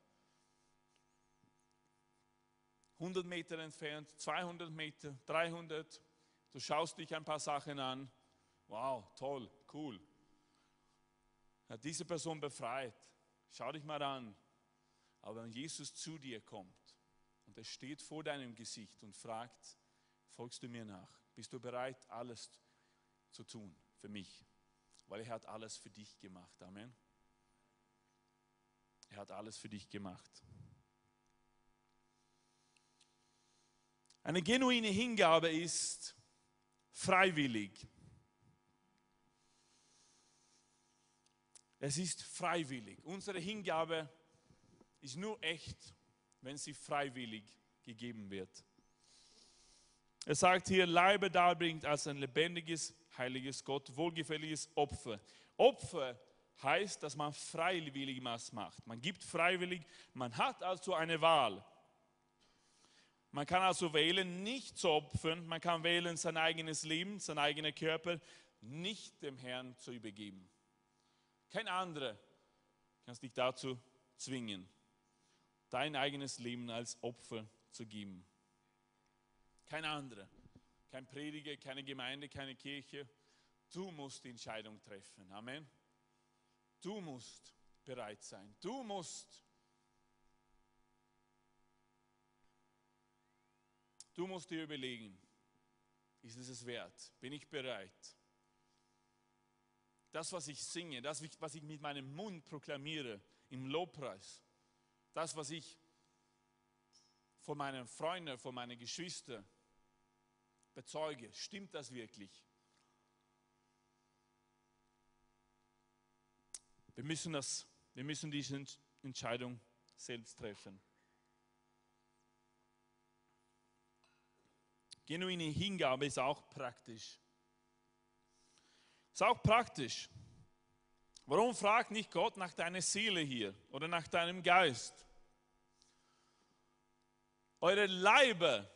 100 Meter entfernt, 200 Meter, 300. Du schaust dich ein paar Sachen an. Wow, toll, cool. Hat diese Person befreit. Schau dich mal an. Aber wenn Jesus zu dir kommt und er steht vor deinem Gesicht und fragt, folgst du mir nach? Bist du bereit, alles zu tun für mich? Weil er hat alles für dich gemacht. Amen. Er hat alles für dich gemacht. Eine genuine Hingabe ist freiwillig. Es ist freiwillig. Unsere Hingabe ist nur echt, wenn sie freiwillig gegeben wird. Er sagt hier, Leibe darbringt als ein lebendiges, heiliges Gott, wohlgefälliges Opfer. Opfer heißt, dass man freiwillig was macht. Man gibt freiwillig, man hat also eine Wahl. Man kann also wählen, nicht zu opfern, man kann wählen, sein eigenes Leben, sein eigener Körper nicht dem Herrn zu übergeben. Kein anderer kann dich dazu zwingen, dein eigenes Leben als Opfer zu geben. Kein anderer, kein Prediger, keine Gemeinde, keine Kirche. Du musst die Entscheidung treffen. Amen. Du musst bereit sein. Du musst Du musst dir überlegen, ist es es wert? Bin ich bereit? Das, was ich singe, das, was ich mit meinem Mund proklamiere im Lobpreis, das, was ich vor meinen Freunden, vor meinen Geschwistern bezeuge, stimmt das wirklich? Wir müssen, das, wir müssen diese Entscheidung selbst treffen. Genuine Hingabe ist auch praktisch. Ist auch praktisch. Warum fragt nicht Gott nach deiner Seele hier oder nach deinem Geist? Eure Leibe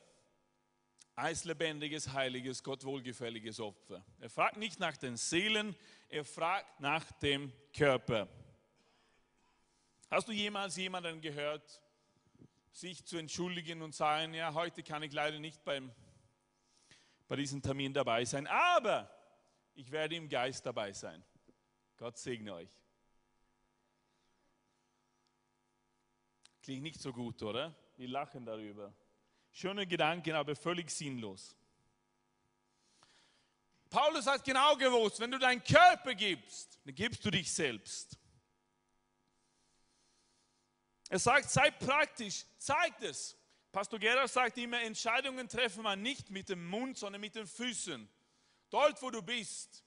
als lebendiges, heiliges, Gott wohlgefälliges Opfer. Er fragt nicht nach den Seelen, er fragt nach dem Körper. Hast du jemals jemanden gehört, sich zu entschuldigen und sagen, ja, heute kann ich leider nicht beim bei diesem Termin dabei sein, aber ich werde im Geist dabei sein. Gott segne euch. Klingt nicht so gut, oder? Wir lachen darüber. Schöne Gedanken, aber völlig sinnlos. Paulus hat genau gewusst, wenn du deinen Körper gibst, dann gibst du dich selbst. Er sagt, sei praktisch, zeigt es. Pastor Gerard sagt immer, Entscheidungen treffen man nicht mit dem Mund, sondern mit den Füßen. Dort, wo du bist,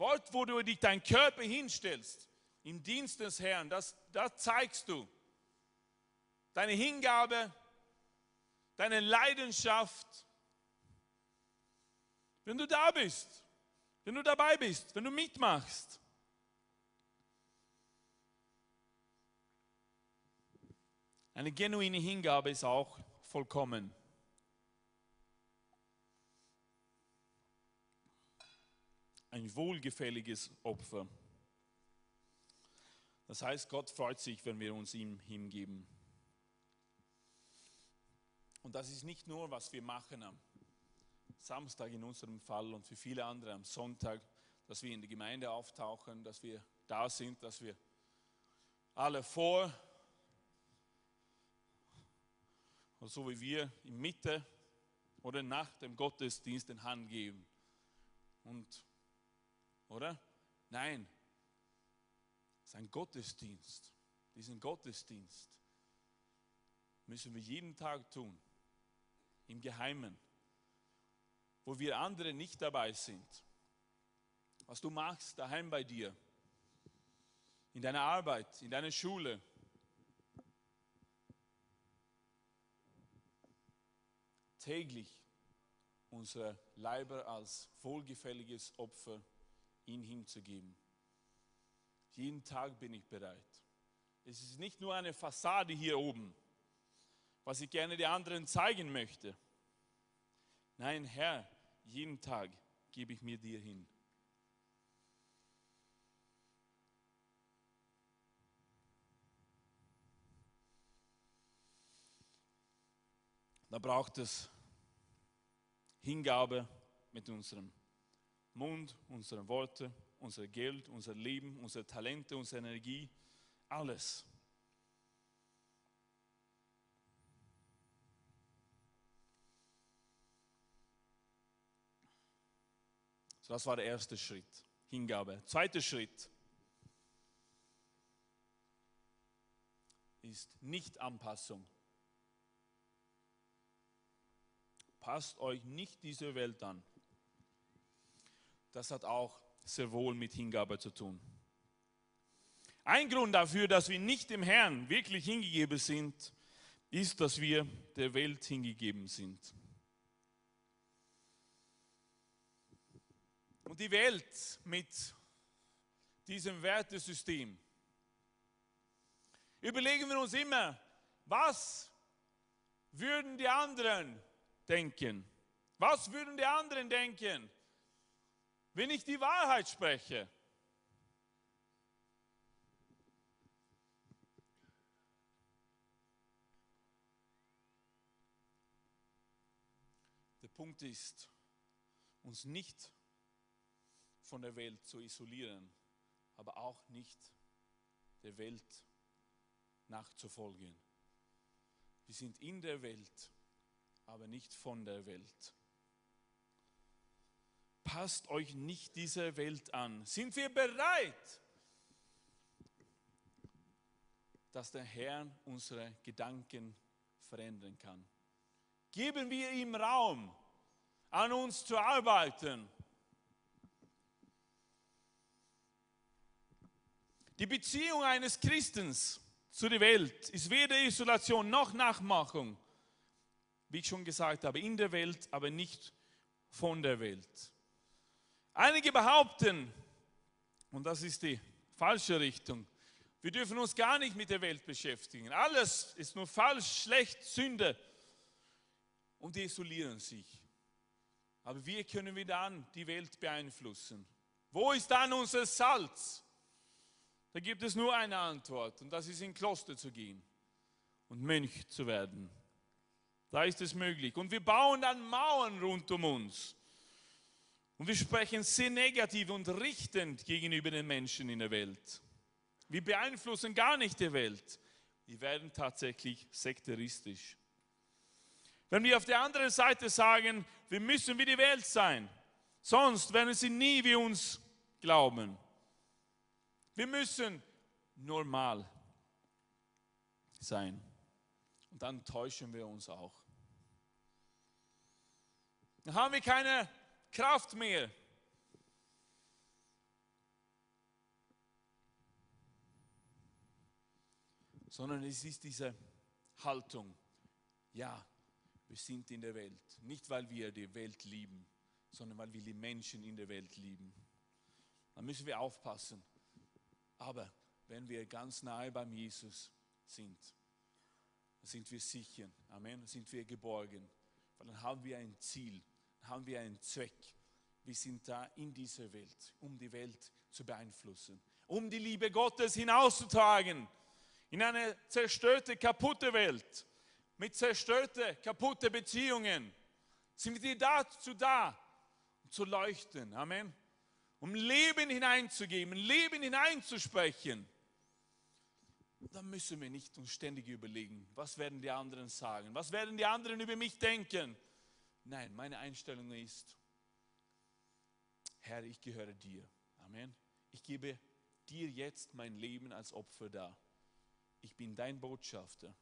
Dort, wo du dich deinen Körper hinstellst, im Dienst des Herrn, das, das zeigst du. Deine Hingabe, deine Leidenschaft. Wenn du da bist, wenn du dabei bist, wenn du mitmachst. Eine genuine Hingabe ist auch vollkommen. Ein wohlgefälliges Opfer. Das heißt, Gott freut sich, wenn wir uns ihm hingeben. Und das ist nicht nur, was wir machen am Samstag in unserem Fall und für viele andere am Sonntag, dass wir in der Gemeinde auftauchen, dass wir da sind, dass wir alle vor, so wie wir in Mitte oder nach dem Gottesdienst den Hand geben. Und, oder? Nein, es ist ein Gottesdienst. Diesen Gottesdienst müssen wir jeden Tag tun, im Geheimen, wo wir andere nicht dabei sind. Was du machst daheim bei dir, in deiner Arbeit, in deiner Schule. Täglich unsere Leiber als wohlgefälliges Opfer ihn hinzugeben. Jeden Tag bin ich bereit. Es ist nicht nur eine Fassade hier oben, was ich gerne den anderen zeigen möchte. Nein, Herr, jeden Tag gebe ich mir dir hin. Da braucht es Hingabe mit unserem Mund, unseren Worten, unser Geld, unser Leben, unsere Talente, unsere Energie, alles. So, das war der erste Schritt, Hingabe. Zweiter Schritt ist Nicht-Anpassung. Passt euch nicht diese Welt an. Das hat auch sehr wohl mit Hingabe zu tun. Ein Grund dafür, dass wir nicht dem Herrn wirklich hingegeben sind, ist, dass wir der Welt hingegeben sind. Und die Welt mit diesem Wertesystem, überlegen wir uns immer, was würden die anderen denken? Was würden die anderen denken? Wenn ich die Wahrheit spreche. Der Punkt ist, uns nicht von der Welt zu isolieren, aber auch nicht der Welt nachzufolgen. Wir sind in der Welt, aber nicht von der Welt passt euch nicht dieser Welt an. Sind wir bereit, dass der Herr unsere Gedanken verändern kann? Geben wir ihm Raum, an uns zu arbeiten. Die Beziehung eines Christens zu der Welt ist weder Isolation noch Nachmachung, wie ich schon gesagt habe, in der Welt, aber nicht von der Welt. Einige behaupten, und das ist die falsche Richtung, wir dürfen uns gar nicht mit der Welt beschäftigen. Alles ist nur falsch, schlecht, Sünde. Und die isolieren sich. Aber wie können wir dann die Welt beeinflussen? Wo ist dann unser Salz? Da gibt es nur eine Antwort und das ist in Kloster zu gehen und Mönch zu werden. Da ist es möglich. Und wir bauen dann Mauern rund um uns. Und wir sprechen sehr negativ und richtend gegenüber den Menschen in der Welt. Wir beeinflussen gar nicht die Welt. Wir werden tatsächlich sekteristisch. Wenn wir auf der anderen Seite sagen, wir müssen wie die Welt sein, sonst werden sie nie wie uns glauben. Wir müssen normal sein. Und dann täuschen wir uns auch. Dann haben wir keine Kraft mehr. Sondern es ist diese Haltung, ja, wir sind in der Welt. Nicht, weil wir die Welt lieben, sondern weil wir die Menschen in der Welt lieben. Da müssen wir aufpassen. Aber wenn wir ganz nahe beim Jesus sind, sind wir sicher. Amen. Sind wir geborgen. Weil dann haben wir ein Ziel, haben wir einen Zweck. Wir sind da in dieser Welt, um die Welt zu beeinflussen, um die Liebe Gottes hinauszutragen in eine zerstörte, kaputte Welt, mit zerstörte, kaputte Beziehungen. Sind wir dazu da, um zu leuchten. Amen. Um Leben hineinzugeben, Leben hineinzusprechen dann müssen wir nicht uns ständig überlegen, was werden die anderen sagen, was werden die anderen über mich denken. Nein, meine Einstellung ist, Herr, ich gehöre dir. Amen. Ich gebe dir jetzt mein Leben als Opfer dar. Ich bin dein Botschafter.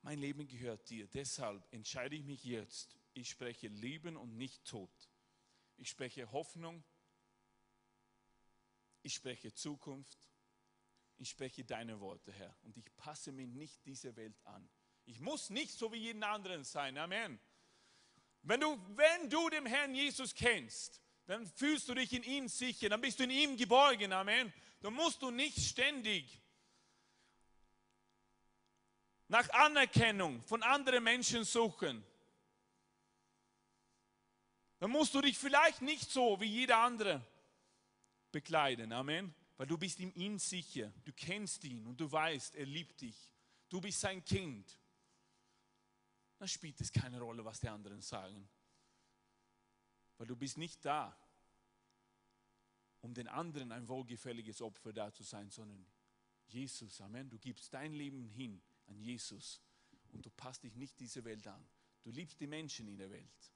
Mein Leben gehört dir. Deshalb entscheide ich mich jetzt. Ich spreche Leben und nicht Tod. Ich spreche Hoffnung. Ich spreche Zukunft. Ich spreche deine Worte, Herr. Und ich passe mir nicht dieser Welt an. Ich muss nicht so wie jeden anderen sein. Amen. Wenn du, wenn du den Herrn Jesus kennst, dann fühlst du dich in ihm sicher, dann bist du in ihm geborgen. Amen. Dann musst du nicht ständig nach Anerkennung von anderen Menschen suchen. Dann musst du dich vielleicht nicht so wie jeder andere bekleiden. Amen. Weil du bist in ihm sicher. Du kennst ihn und du weißt, er liebt dich. Du bist sein Kind. Dann spielt es keine Rolle, was die anderen sagen. Weil du bist nicht da, um den anderen ein wohlgefälliges Opfer da zu sein, sondern Jesus. Amen. Du gibst dein Leben hin an Jesus und du passt dich nicht dieser Welt an. Du liebst die Menschen in der Welt,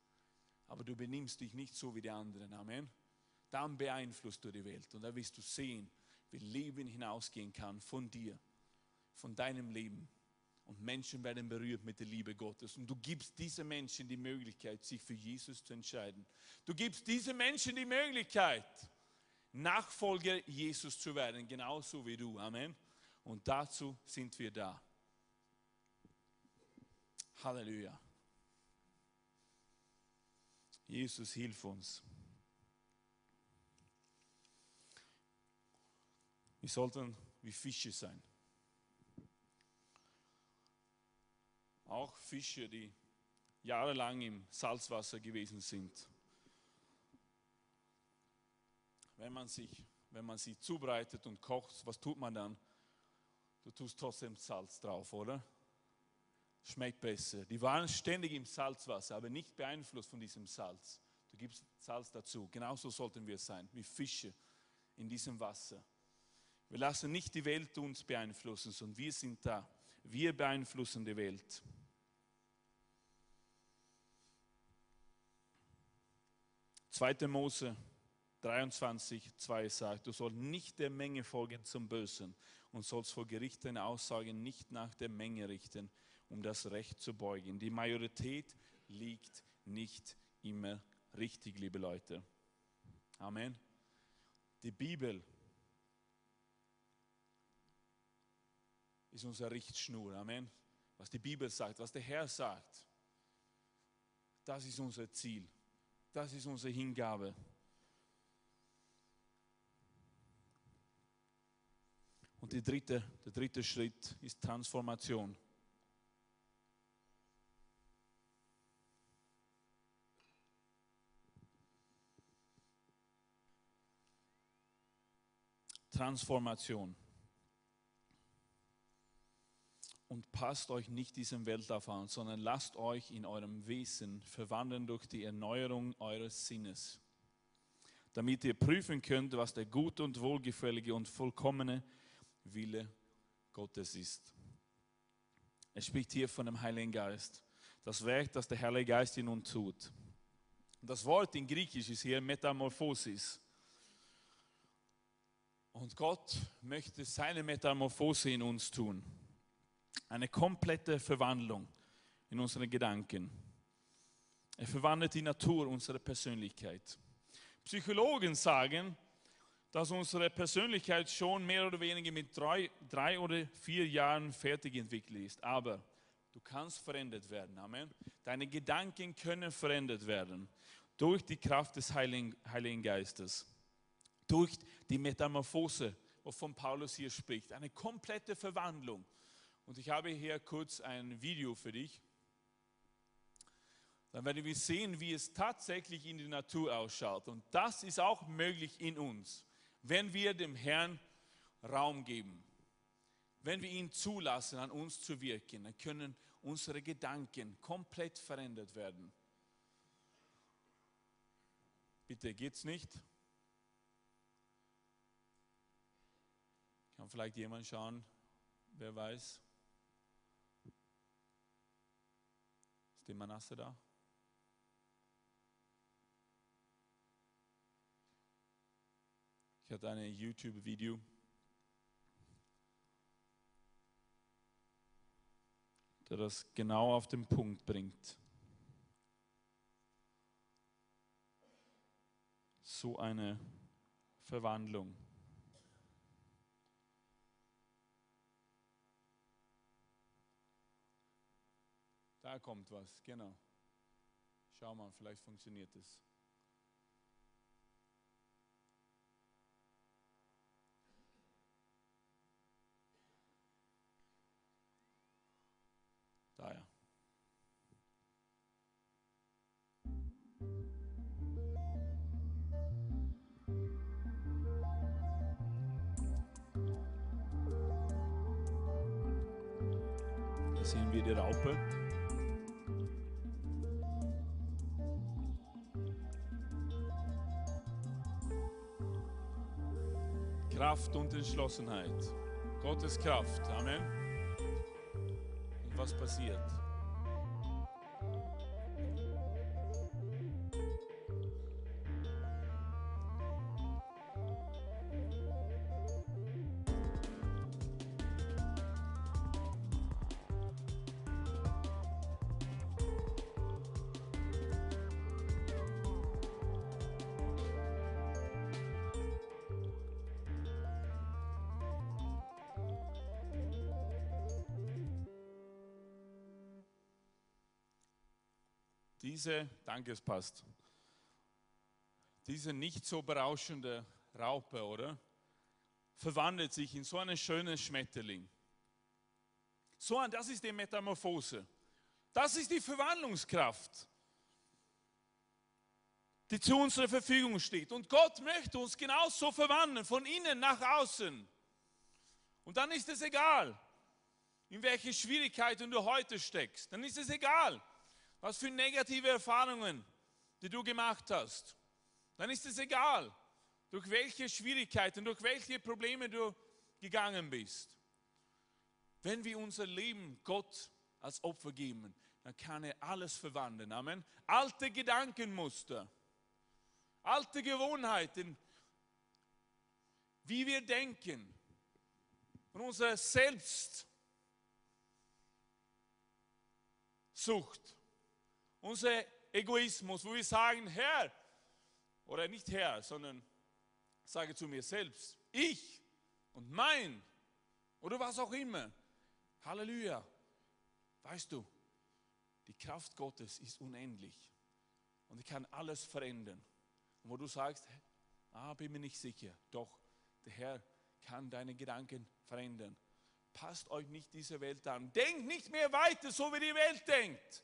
aber du benimmst dich nicht so wie die anderen. Amen dann beeinflusst du die Welt. Und da wirst du sehen, wie Leben hinausgehen kann von dir, von deinem Leben. Und Menschen werden berührt mit der Liebe Gottes. Und du gibst diesen Menschen die Möglichkeit, sich für Jesus zu entscheiden. Du gibst diesen Menschen die Möglichkeit, Nachfolger Jesus zu werden, genauso wie du. Amen. Und dazu sind wir da. Halleluja. Jesus, hilf uns. Wir sollten wie Fische sein. Auch Fische, die jahrelang im Salzwasser gewesen sind. Wenn man, sich, wenn man sie zubereitet und kocht, was tut man dann? Du tust trotzdem Salz drauf, oder? Schmeckt besser. Die waren ständig im Salzwasser, aber nicht beeinflusst von diesem Salz. Du gibst Salz dazu. Genauso sollten wir sein, wie Fische in diesem Wasser. Wir lassen nicht die Welt uns beeinflussen, sondern wir sind da. Wir beeinflussen die Welt. Zweite Mose 23, 2 sagt, du sollst nicht der Menge folgen zum Bösen und sollst vor Gericht deine Aussagen nicht nach der Menge richten, um das Recht zu beugen. Die Majorität liegt nicht immer richtig, liebe Leute. Amen. Die Bibel ist unsere Richtschnur. Amen. Was die Bibel sagt, was der Herr sagt, das ist unser Ziel. Das ist unsere Hingabe. Und dritte, der dritte Schritt ist Transformation. Transformation und passt euch nicht diesem Weltlauf an, sondern lasst euch in eurem Wesen verwandeln durch die Erneuerung eures Sinnes, damit ihr prüfen könnt, was der gute und wohlgefällige und vollkommene Wille Gottes ist. Es spricht hier von dem Heiligen Geist, das Werk, das der Heilige Geist in uns tut. Das Wort in Griechisch ist hier Metamorphosis. Und Gott möchte seine Metamorphose in uns tun. Eine komplette Verwandlung in unseren Gedanken. Er verwandelt die Natur unserer Persönlichkeit. Psychologen sagen, dass unsere Persönlichkeit schon mehr oder weniger mit drei, drei oder vier Jahren fertig entwickelt ist. Aber du kannst verändert werden. Amen. Deine Gedanken können verändert werden durch die Kraft des Heiligen, Heiligen Geistes, durch die Metamorphose wovon Paulus hier spricht. Eine komplette Verwandlung. Und ich habe hier kurz ein Video für dich. Dann werden wir sehen, wie es tatsächlich in der Natur ausschaut. Und das ist auch möglich in uns, wenn wir dem Herrn Raum geben. Wenn wir ihn zulassen, an uns zu wirken, dann können unsere Gedanken komplett verändert werden. Bitte geht's nicht? Kann vielleicht jemand schauen, wer weiß? Ist der Manasse da? Ich hatte ein YouTube-Video. der das genau auf den Punkt bringt. So eine Verwandlung. Da kommt was, genau. Schau mal, vielleicht funktioniert es. Da ja. Hier sehen wir die Raupe. Kraft und Entschlossenheit. Gottes Kraft. Amen. Und was passiert? Diese, danke, es passt. Diese nicht so berauschende Raupe, oder? Verwandelt sich in so einen schönen Schmetterling. So das ist die Metamorphose. Das ist die Verwandlungskraft, die zu unserer Verfügung steht. Und Gott möchte uns genauso verwandeln, von innen nach außen. Und dann ist es egal, in welche Schwierigkeiten du heute steckst. Dann ist es egal, was für negative Erfahrungen, die du gemacht hast. Dann ist es egal, durch welche Schwierigkeiten, durch welche Probleme du gegangen bist. Wenn wir unser Leben Gott als Opfer geben, dann kann er alles verwandeln. Amen. Alte Gedankenmuster, alte Gewohnheiten, wie wir denken und unser Selbstsucht, unser Egoismus, wo wir sagen, Herr, oder nicht Herr, sondern sage zu mir selbst, ich und mein oder was auch immer. Halleluja. Weißt du, die Kraft Gottes ist unendlich und die kann alles verändern. Und wo du sagst, ah, bin mir nicht sicher, doch, der Herr kann deine Gedanken verändern. Passt euch nicht diese Welt an. Denkt nicht mehr weiter, so wie die Welt denkt.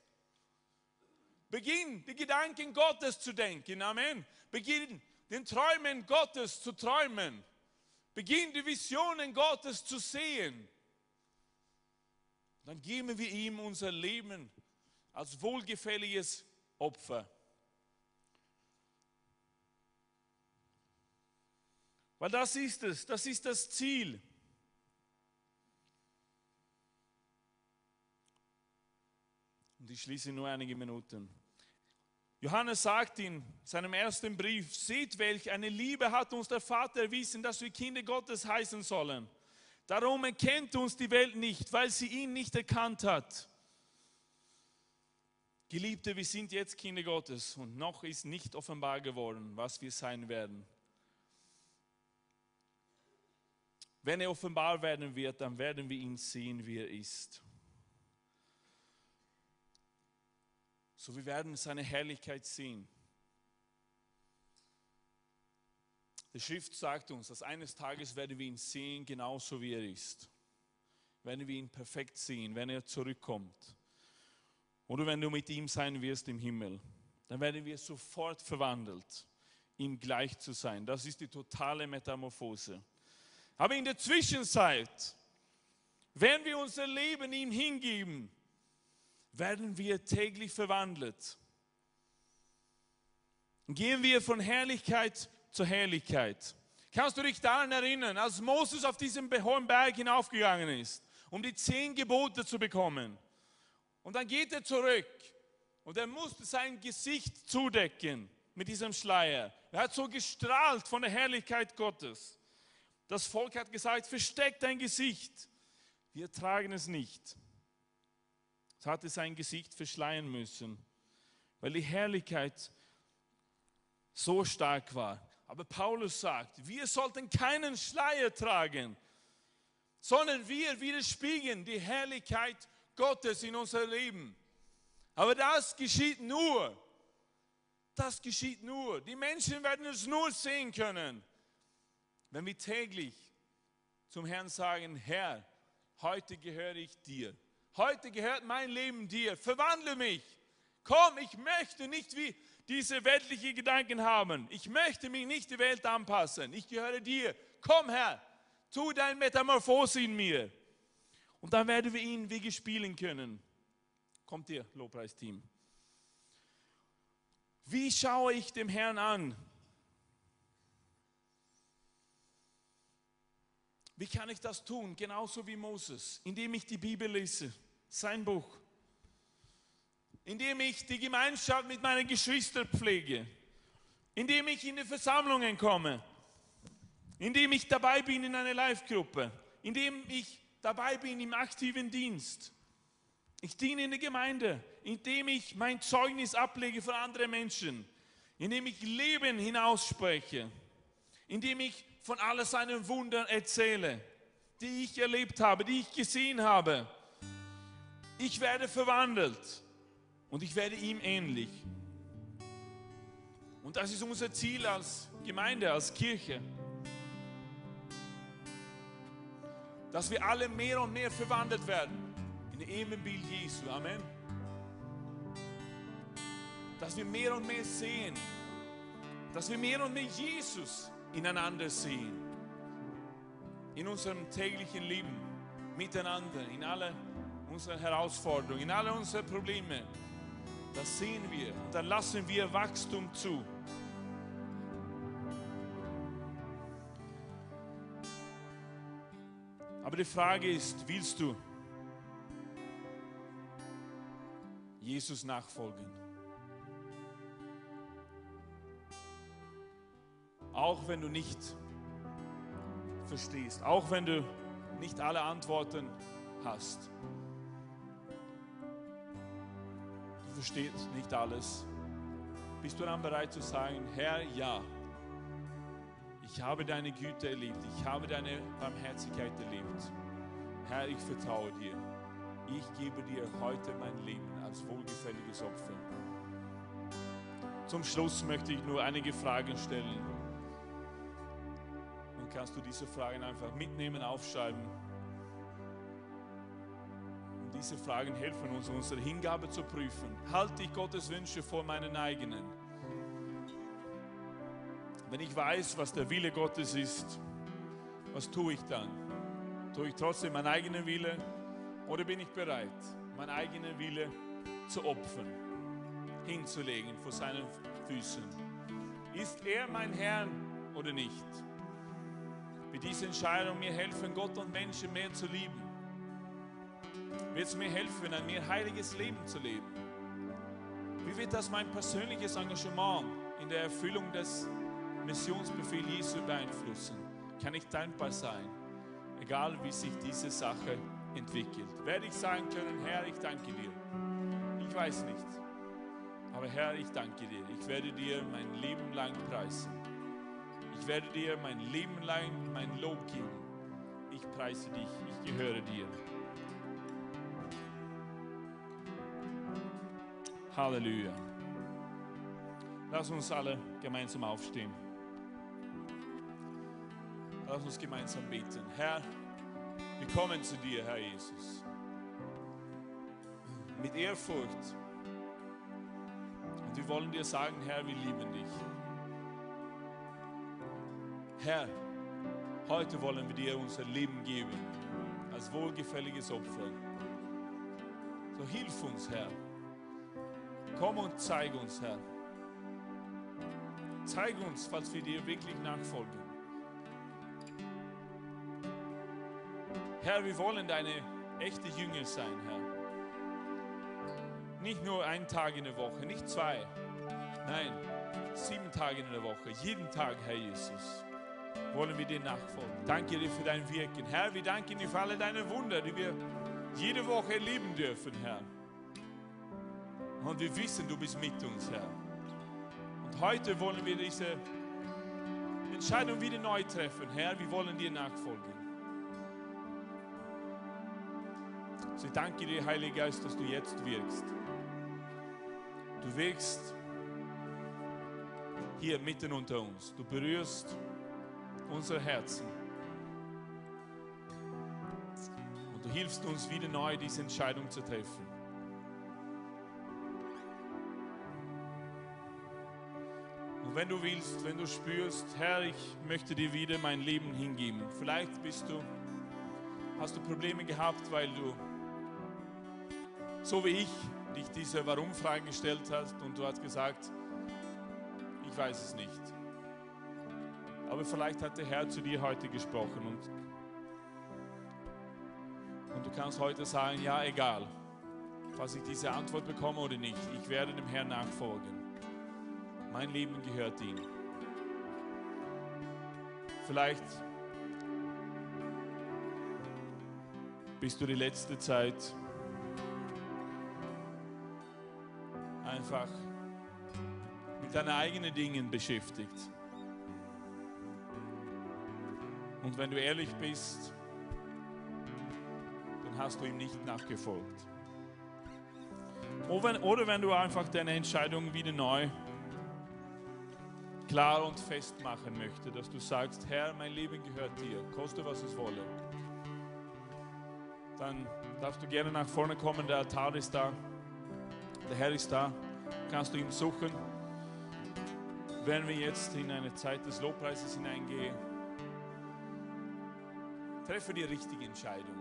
Beginn, die Gedanken Gottes zu denken. Amen. Beginn, den Träumen Gottes zu träumen. Beginn, die Visionen Gottes zu sehen. Dann geben wir ihm unser Leben als wohlgefälliges Opfer. Weil das ist es, das ist das Ziel. Und ich schließe nur einige Minuten. Johannes sagt in seinem ersten Brief, seht, welch eine Liebe hat uns der Vater erwiesen, dass wir Kinder Gottes heißen sollen. Darum erkennt uns die Welt nicht, weil sie ihn nicht erkannt hat. Geliebte, wir sind jetzt Kinder Gottes und noch ist nicht offenbar geworden, was wir sein werden. Wenn er offenbar werden wird, dann werden wir ihn sehen, wie er ist. So wir werden seine Herrlichkeit sehen. Die Schrift sagt uns, dass eines Tages werden wir ihn sehen, genauso wie er ist. Werden wir ihn perfekt sehen, wenn er zurückkommt. Oder wenn du mit ihm sein wirst im Himmel, dann werden wir sofort verwandelt, ihm gleich zu sein. Das ist die totale Metamorphose. Aber in der Zwischenzeit, wenn wir unser Leben ihm hingeben, werden wir täglich verwandelt. Gehen wir von Herrlichkeit zur Herrlichkeit. Kannst du dich daran erinnern, als Moses auf diesem hohen Berg hinaufgegangen ist, um die zehn Gebote zu bekommen? Und dann geht er zurück und er musste sein Gesicht zudecken mit diesem Schleier. Er hat so gestrahlt von der Herrlichkeit Gottes. Das Volk hat gesagt, versteck dein Gesicht. Wir tragen es nicht. Es hatte sein Gesicht verschleiern müssen, weil die Herrlichkeit so stark war. Aber Paulus sagt, wir sollten keinen Schleier tragen, sondern wir widerspiegeln die Herrlichkeit Gottes in unser Leben. Aber das geschieht nur, das geschieht nur. Die Menschen werden es nur sehen können, wenn wir täglich zum Herrn sagen, Herr, heute gehöre ich dir. Heute gehört mein Leben dir. Verwandle mich. Komm, ich möchte nicht wie diese weltlichen Gedanken haben. Ich möchte mich nicht der Welt anpassen. Ich gehöre dir. Komm, Herr, tu dein Metamorphose in mir. Und dann werden wir ihn Wege spielen können. Kommt ihr, Lobpreisteam. Wie schaue ich dem Herrn an? Wie kann ich das tun? Genauso wie Moses, indem ich die Bibel lese, sein Buch. Indem ich die Gemeinschaft mit meinen Geschwistern pflege. Indem ich in die Versammlungen komme. Indem ich dabei bin in einer Live-Gruppe. Indem ich dabei bin im aktiven Dienst. Ich diene in der Gemeinde, indem ich mein Zeugnis ablege für andere Menschen, indem ich Leben hinausspreche, indem ich von all seinen Wundern erzähle, die ich erlebt habe, die ich gesehen habe. Ich werde verwandelt und ich werde ihm ähnlich. Und das ist unser Ziel als Gemeinde, als Kirche. dass wir alle mehr und mehr verwandelt werden in Ebenbild Jesu. Amen. Dass wir mehr und mehr sehen, dass wir mehr und mehr Jesus ineinander sehen. In unserem täglichen Leben, miteinander, in alle unsere Herausforderungen, in alle unsere Probleme. Das sehen wir dann lassen wir Wachstum zu. Aber die Frage ist, willst du Jesus nachfolgen? Auch wenn du nicht verstehst, auch wenn du nicht alle Antworten hast. Du verstehst nicht alles. Bist du dann bereit zu sagen, Herr, ja, ich habe deine Güte erlebt, ich habe deine Barmherzigkeit erlebt. Herr, ich vertraue dir. Ich gebe dir heute mein Leben als wohlgefälliges Opfer. Zum Schluss möchte ich nur einige Fragen stellen. Und kannst du diese Fragen einfach mitnehmen, aufschreiben. Diese Fragen helfen uns, unsere Hingabe zu prüfen. Halte ich Gottes Wünsche vor meinen eigenen? Wenn ich weiß, was der Wille Gottes ist, was tue ich dann? Tue ich trotzdem meinen eigenen Wille oder bin ich bereit, meinen eigenen Wille zu opfern, hinzulegen vor seinen Füßen? Ist er mein Herr oder nicht? Wird diese Entscheidung mir helfen, Gott und Menschen mehr zu lieben? Wird es mir helfen, ein mehr heiliges Leben zu leben? Wie wird das mein persönliches Engagement in der Erfüllung des Missionsbefehl Jesu beeinflussen, kann ich dankbar sein, egal wie sich diese Sache entwickelt. Werde ich sagen können, Herr, ich danke dir. Ich weiß nicht, aber Herr, ich danke dir. Ich werde dir mein Leben lang preisen. Ich werde dir mein Leben lang mein Lob geben. Ich preise dich, ich gehöre dir. Halleluja. Lass uns alle gemeinsam aufstehen. Lass uns gemeinsam beten. Herr, wir kommen zu dir, Herr Jesus. Mit Ehrfurcht. Und wir wollen dir sagen, Herr, wir lieben dich. Herr, heute wollen wir dir unser Leben geben als wohlgefälliges Opfer. So hilf uns, Herr. Komm und zeig uns, Herr. Zeig uns, falls wir dir wirklich nachfolgen. Herr, wir wollen deine echte Jünger sein, Herr. Nicht nur ein Tag in der Woche, nicht zwei. Nein, sieben Tage in der Woche, jeden Tag, Herr Jesus, wollen wir dir nachfolgen. Danke dir für dein Wirken. Herr, wir danken dir für alle deine Wunder, die wir jede Woche erleben dürfen, Herr. Und wir wissen, du bist mit uns, Herr. Und heute wollen wir diese Entscheidung wieder neu treffen, Herr. Wir wollen dir nachfolgen. So ich danke dir, Heiliger Geist, dass du jetzt wirkst. Du wirkst hier mitten unter uns. Du berührst unsere Herzen. Und du hilfst uns wieder neu, diese Entscheidung zu treffen. Und wenn du willst, wenn du spürst, Herr, ich möchte dir wieder mein Leben hingeben. Vielleicht bist du, hast du Probleme gehabt, weil du, so wie ich, dich diese Warum-Frage gestellt hast und du hast gesagt, ich weiß es nicht. Aber vielleicht hat der Herr zu dir heute gesprochen und, und du kannst heute sagen, ja, egal, was ich diese Antwort bekomme oder nicht, ich werde dem Herrn nachfolgen. Mein Leben gehört ihm. Vielleicht bist du die letzte Zeit einfach mit deinen eigenen Dingen beschäftigt. Und wenn du ehrlich bist, dann hast du ihm nicht nachgefolgt. Oder wenn, du einfach deine Entscheidung wieder neu klar und fest machen möchtest, dass du sagst, Herr, mein Leben gehört dir, koste was es wolle. Dann darfst du gerne nach vorne kommen, der Altar ist da, der Herr ist da, kannst du ihn suchen. Wenn wir jetzt in eine Zeit des Lobpreises hineingehen, treffe die richtige Entscheidung.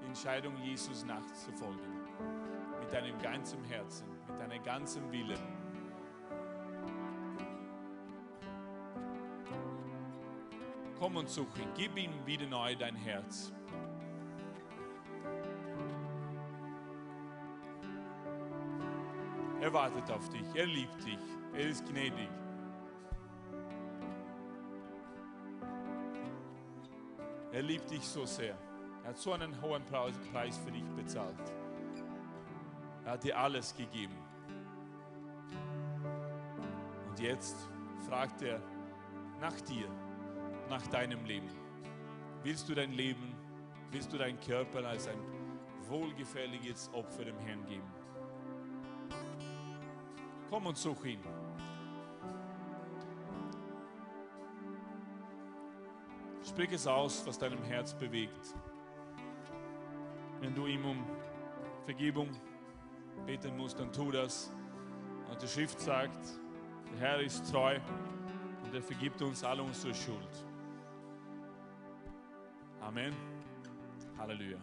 Die Entscheidung, Jesus nachzufolgen. Mit deinem ganzen Herzen, mit deinem ganzen Willen. Komm und such ihn. Gib ihm wieder neu dein Herz. Er wartet auf dich. Er liebt dich. Er ist gnädig. Er liebt dich so sehr. Er hat so einen hohen Preis für dich bezahlt. Er hat dir alles gegeben. Und jetzt fragt er nach dir, nach deinem Leben. Willst du dein Leben, willst du deinen Körper als ein wohlgefälliges Opfer dem Herrn geben? Komm und such ihn. Sprich es aus, was deinem Herz bewegt. Wenn du ihm um Vergebung beten musst, dann tu das. Und die Schrift sagt, der Herr ist treu und er vergibt uns alle unsere Schuld. Amen. Halleluja.